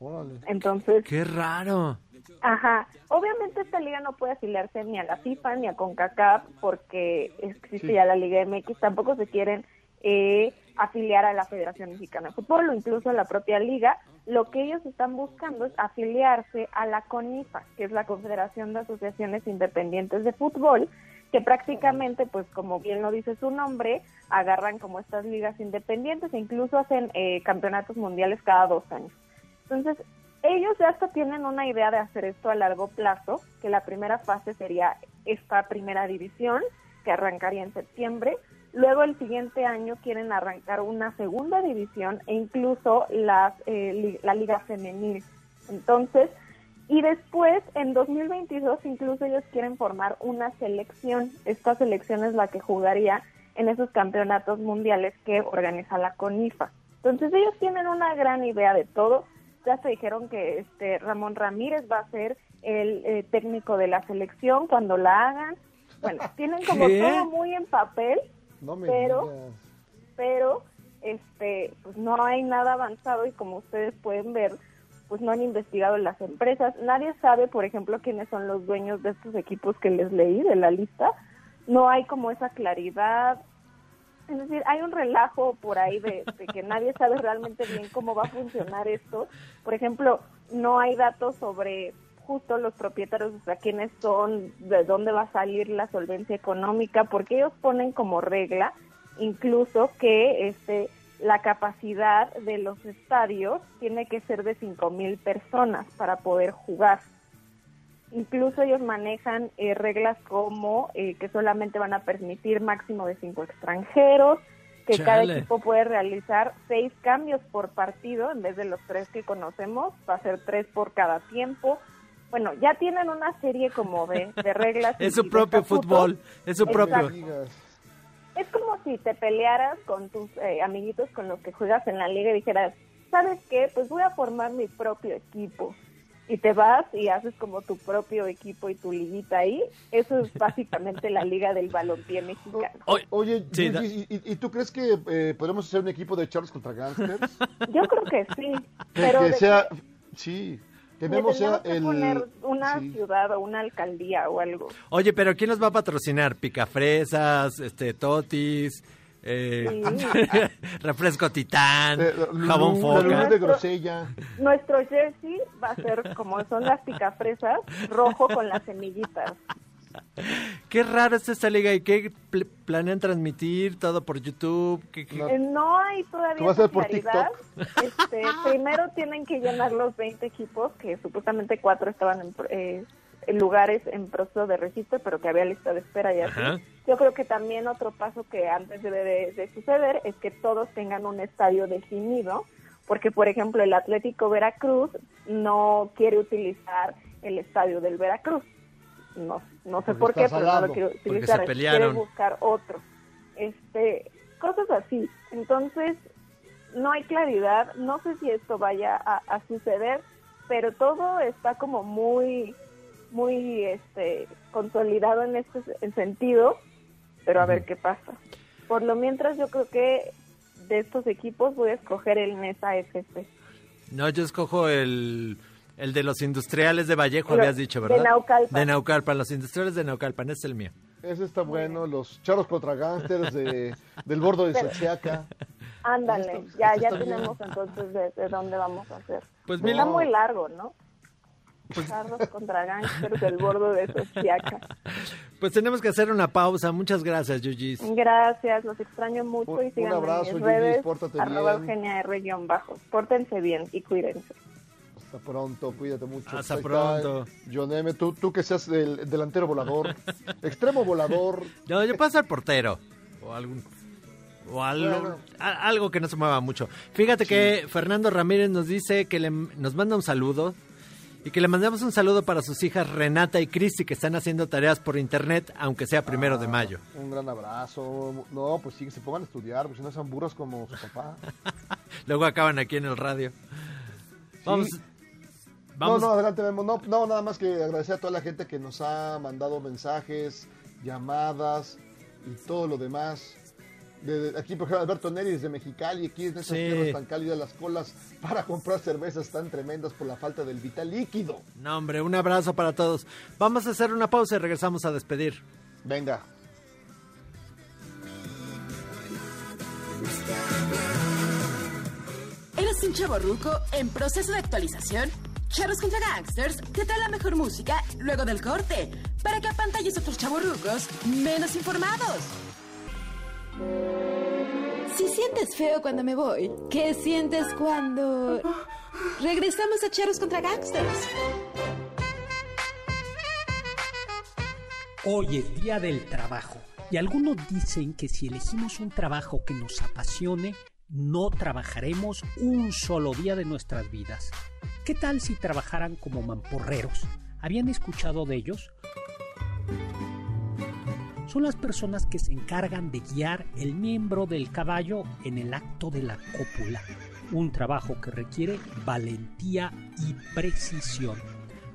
Órale. Entonces, Qué raro. Ajá, obviamente esta liga no puede afiliarse ni a la FIFA ni a CONCACAF porque existe Sí. ya la Liga MX, tampoco se quieren eh, afiliar a la Federación Mexicana de Fútbol o incluso a la propia liga. Lo que ellos están buscando es afiliarse a la CONIFA, que es la Confederación de Asociaciones Independientes de Fútbol, que prácticamente, pues como bien lo dice su nombre, agarran como estas ligas independientes e incluso hacen eh, campeonatos mundiales cada dos años. Entonces, ellos ya hasta tienen una idea de hacer esto a largo plazo, que la primera fase sería esta primera división, que arrancaría en septiembre. Luego el siguiente año quieren arrancar una segunda división e incluso las, eh, li- la liga femenil. Entonces, y después, en 2022, incluso ellos quieren formar una selección. Esta selección es la que jugaría en esos campeonatos mundiales que organiza la CONIFA. Entonces, ellos tienen una gran idea de todo. Ya se dijeron que este Ramón Ramírez va a ser el eh, técnico de la selección cuando la hagan. Bueno, tienen como ¿Qué? todo muy en papel, No me pero digas. pero este pues no hay nada avanzado y como ustedes pueden ver pues no han investigado las empresas nadie sabe por ejemplo quiénes son los dueños de estos equipos que les leí de la lista no hay como esa claridad es decir hay un relajo por ahí de, de que nadie sabe realmente bien cómo va a funcionar esto por ejemplo no hay datos sobre justo los propietarios, o sea, quiénes son, de dónde va a salir la solvencia económica, porque ellos ponen como regla incluso que este la capacidad de los estadios tiene que ser de cinco mil personas para poder jugar. Incluso ellos manejan eh, reglas como eh, que solamente van a permitir máximo de cinco extranjeros, que cada equipo puede realizar seis cambios por partido en vez de los tres que conocemos, va a ser tres por cada tiempo. Bueno, ya tienen una serie como de, de reglas. Es su propio fútbol. Es su propio. Es como si te pelearas con tus eh, amiguitos con los que juegas en la liga y dijeras, ¿sabes qué? Pues voy a formar mi propio equipo. Y te vas y haces como tu propio equipo y tu liguita ahí. Eso es básicamente la liga del balompié mexicano. Oye, Sí, ¿y, y- y tú crees que eh, podemos hacer un equipo de charros contra gangsters? Yo creo que sí. Que, Pero que sea, sí, le tenemos sea que el... poner una sí. ciudad o una alcaldía o algo. Oye, pero ¿quién los va a patrocinar? Picafresas, este, Totis, eh, Sí. refresco titán, Eh, jabón foca. de grosella. Nuestro jersey va a ser como son las picafresas, rojo con las semillitas. Qué raro es esta liga y qué pl- planean transmitir todo por YouTube. ¿Qué- qué- Eh, No hay ¿Tú todavía esa claridad. Este, primero tienen que llenar los 20 equipos, que supuestamente cuatro estaban en, pro- eh, en lugares en proceso de registro, pero que había lista de espera y así. Ajá. Yo creo que también otro paso que antes debe de, de suceder es que todos tengan un estadio definido, porque por ejemplo el Atlético Veracruz no quiere utilizar el estadio del Veracruz. No, no sé Porque por qué, pero no lo quiere utilizar. se quiere buscar otro. Este, cosas así. Entonces, no hay claridad. No sé si esto vaya a, a suceder, pero todo está como muy, muy este, consolidado en este se- sentido. Pero a ver qué pasa. Por lo mientras, yo creo que de estos equipos voy a escoger el Nesa FC. No, yo escojo el, el de los industriales de Vallejo, Pero- habías dicho, de ¿verdad? Naucalpan. De Naucalpan, los industriales de Naucalpan, ese es el mío. Ese está bueno, los charros contra gánsters de, del bordo de Xochiaca. Ándale, ya, ya está bien. tenemos entonces de, de dónde vamos a hacer. Pues está mira- muy largo, ¿no? Charros contra gangsters del bordo de. Pues tenemos que hacer una pausa. Muchas gracias, Yuyis. Gracias, los extraño mucho Un- y un síganme abrazo, en mis redes, pórtate arroba bien. Eugenia R guion bajo. Pórtense bien y cuídense. Hasta pronto, cuídate mucho. Hasta Ahí pronto. John M., tú, tú que seas el delantero volador, extremo volador. No, yo puedo ser portero. O algún. O algo, Bueno. a- algo que no se mueva mucho. Fíjate que Fernando Ramírez nos dice que le, nos manda un saludo y que le mandamos un saludo para sus hijas Renata y Cristi que están haciendo tareas por internet, aunque sea primero de mayo. Un gran abrazo. No, pues sí, que se pongan a estudiar, porque si no sean burros como su papá. Luego acaban aquí en el radio. Vamos. Sí. Vamos. No, no, adelante, Memo. No, no, nada más que agradecer a toda la gente que nos ha mandado mensajes, llamadas y todo lo demás. De, de- aquí, por ejemplo, Alberto Neri desde Mexicali, aquí en estas Sí. tierras tan cálidas, las colas para comprar cervezas tan tremendas por la falta del vital líquido. No, hombre, un abrazo para todos. Vamos a hacer una pausa y regresamos a despedir. Venga. ¿Eres un chavo ruco en proceso de actualización? Charros contra Gangsters te trae la mejor música luego del corte para que apantalles a otros chavos rucos menos informados. Si sientes feo cuando me voy, ¿qué sientes cuando regresamos a Charros contra Gangsters? Hoy es día del trabajo y algunos dicen que si elegimos un trabajo que nos apasione, no trabajaremos un solo día de nuestras vidas. ¿Qué tal si trabajaran como mamporreros? ¿Habían escuchado de ellos? Son las personas que se encargan de guiar el miembro del caballo en el acto de la cópula, un trabajo que requiere valentía y precisión.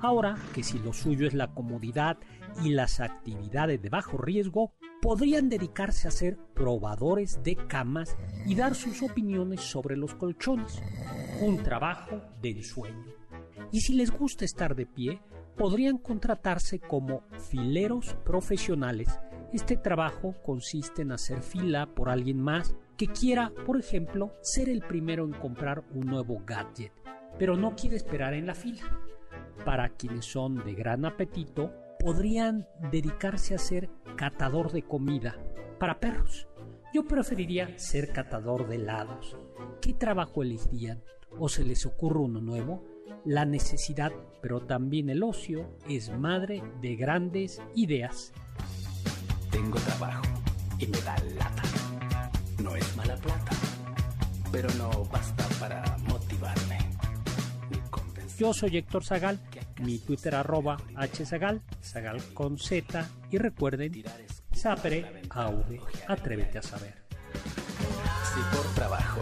Ahora que si lo suyo es la comodidad y las actividades de bajo riesgo, podrían dedicarse a ser probadores de camas y dar sus opiniones sobre los colchones. Un trabajo de ensueño. Y si les gusta estar de pie, podrían contratarse como fileros profesionales. Este trabajo consiste en hacer fila por alguien más que quiera, por ejemplo, ser el primero en comprar un nuevo gadget, pero no quiere esperar en la fila. Para quienes son de gran apetito, podrían dedicarse a ser catador de comida para perros. Yo preferiría ser catador de helados. ¿Qué trabajo elegirían? ¿O se les ocurre uno nuevo? La necesidad, pero también el ocio, es madre de grandes ideas. Tengo trabajo y me da lata. No es mala plata, pero no basta para motivarme. Yo soy Héctor Zagal, mi Twitter arroba hzagal, zagal con z y recuerden, sapere, aude, atrévete a saber. Si por trabajo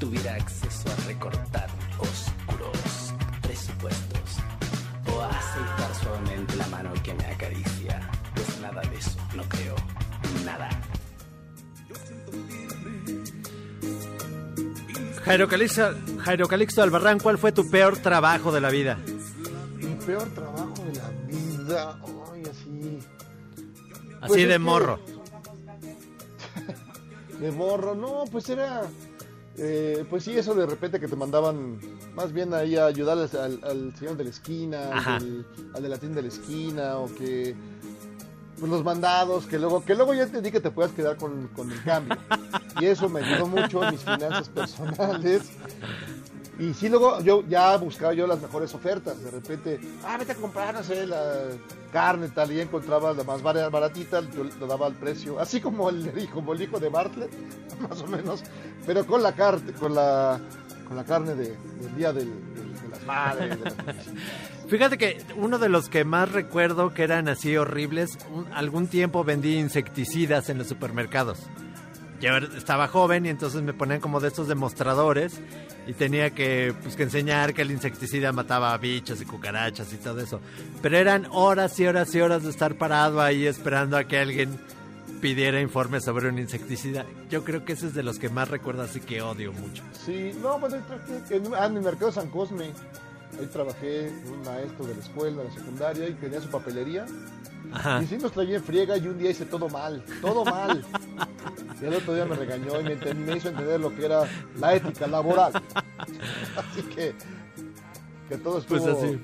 tuviera acceso a recortar oscuros presupuestos o a aceitar suavemente la mano que me acaricia, nada de eso, no creo, nada. Jairo Calixto, Jairo Calixto Albarrán, ¿cuál fue tu peor trabajo de la vida? Mi peor trabajo de la vida. Ay, así. Así Pues es de que- morro. De morro, no, pues era. eh, pues sí, eso de repente que te mandaban más bien ahí a ayudar al, al- al señor de la esquina, al de la tienda de la esquina, o que. Pues los mandados, que luego, que luego ya entendí que te puedas quedar con, con el cambio. Y eso me ayudó mucho en mis finanzas personales. Y sí, luego yo ya buscaba yo las mejores ofertas. De repente, ah, vete a comprar, no sé, la carne tal, y ya encontraba la más bar- baratita, yo lo daba al precio. Así como el, como el hijo de Bartlett, más o menos, pero con la carne, con la, con la carne de- del día del- de las madres. Fíjate que uno de los que más recuerdo que eran así horribles, un- algún tiempo vendí insecticidas en los supermercados. Yo estaba joven y entonces me ponían como de estos demostradores y tenía que, pues, que enseñar que el insecticida mataba bichos y cucarachas y todo eso. Pero eran horas y horas y horas de estar parado ahí esperando a que alguien pidiera informes sobre un insecticida. Yo creo que ese es de los que más recuerdo así que odio mucho. Sí, no, pues en, ah, en el mercado San Cosme. Ahí trabajé con un maestro de la escuela, de la secundaria, y tenía su papelería. Ajá. Y sí nos traía en friega y un día hice todo mal, todo mal. Y el otro día me regañó y me, hizo entender lo que era la ética laboral. Así que, que todo estuvo, Pues así.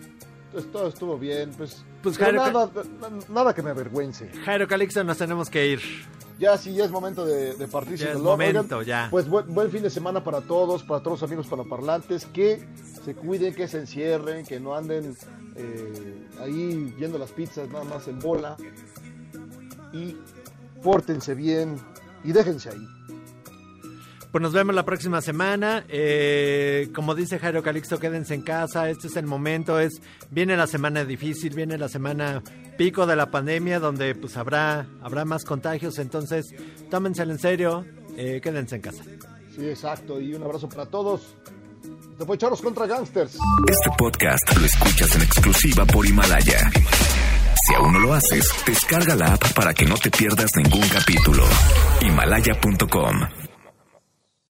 pues todo estuvo bien. Pues, Pues, Jairo, nada, na- nada que me avergüence. Jairo Calixto, nos tenemos que ir. Ya sí, ya es momento de, de partir Ya es momento, Oigan, ya. Pues buen, buen fin de semana para todos, para todos los amigos panaparlantes, que se cuiden, que se encierren, que no anden eh, ahí viendo las pizzas nada más en bola. Y pórtense bien y déjense ahí. Pues nos vemos la próxima semana. Eh, como dice Jairo Calixto, quédense en casa. Este es el momento. Es viene la semana difícil, viene la semana pico de la pandemia, donde pues habrá habrá más contagios. Entonces, tómenselo en serio. eh, quédense en casa. Sí, exacto. Y un abrazo para todos. Te fue Charlos contra Gangsters. Este podcast lo escuchas en exclusiva por Himalaya. Si aún no lo haces, descarga la app para que no te pierdas ningún capítulo. Himalaya.com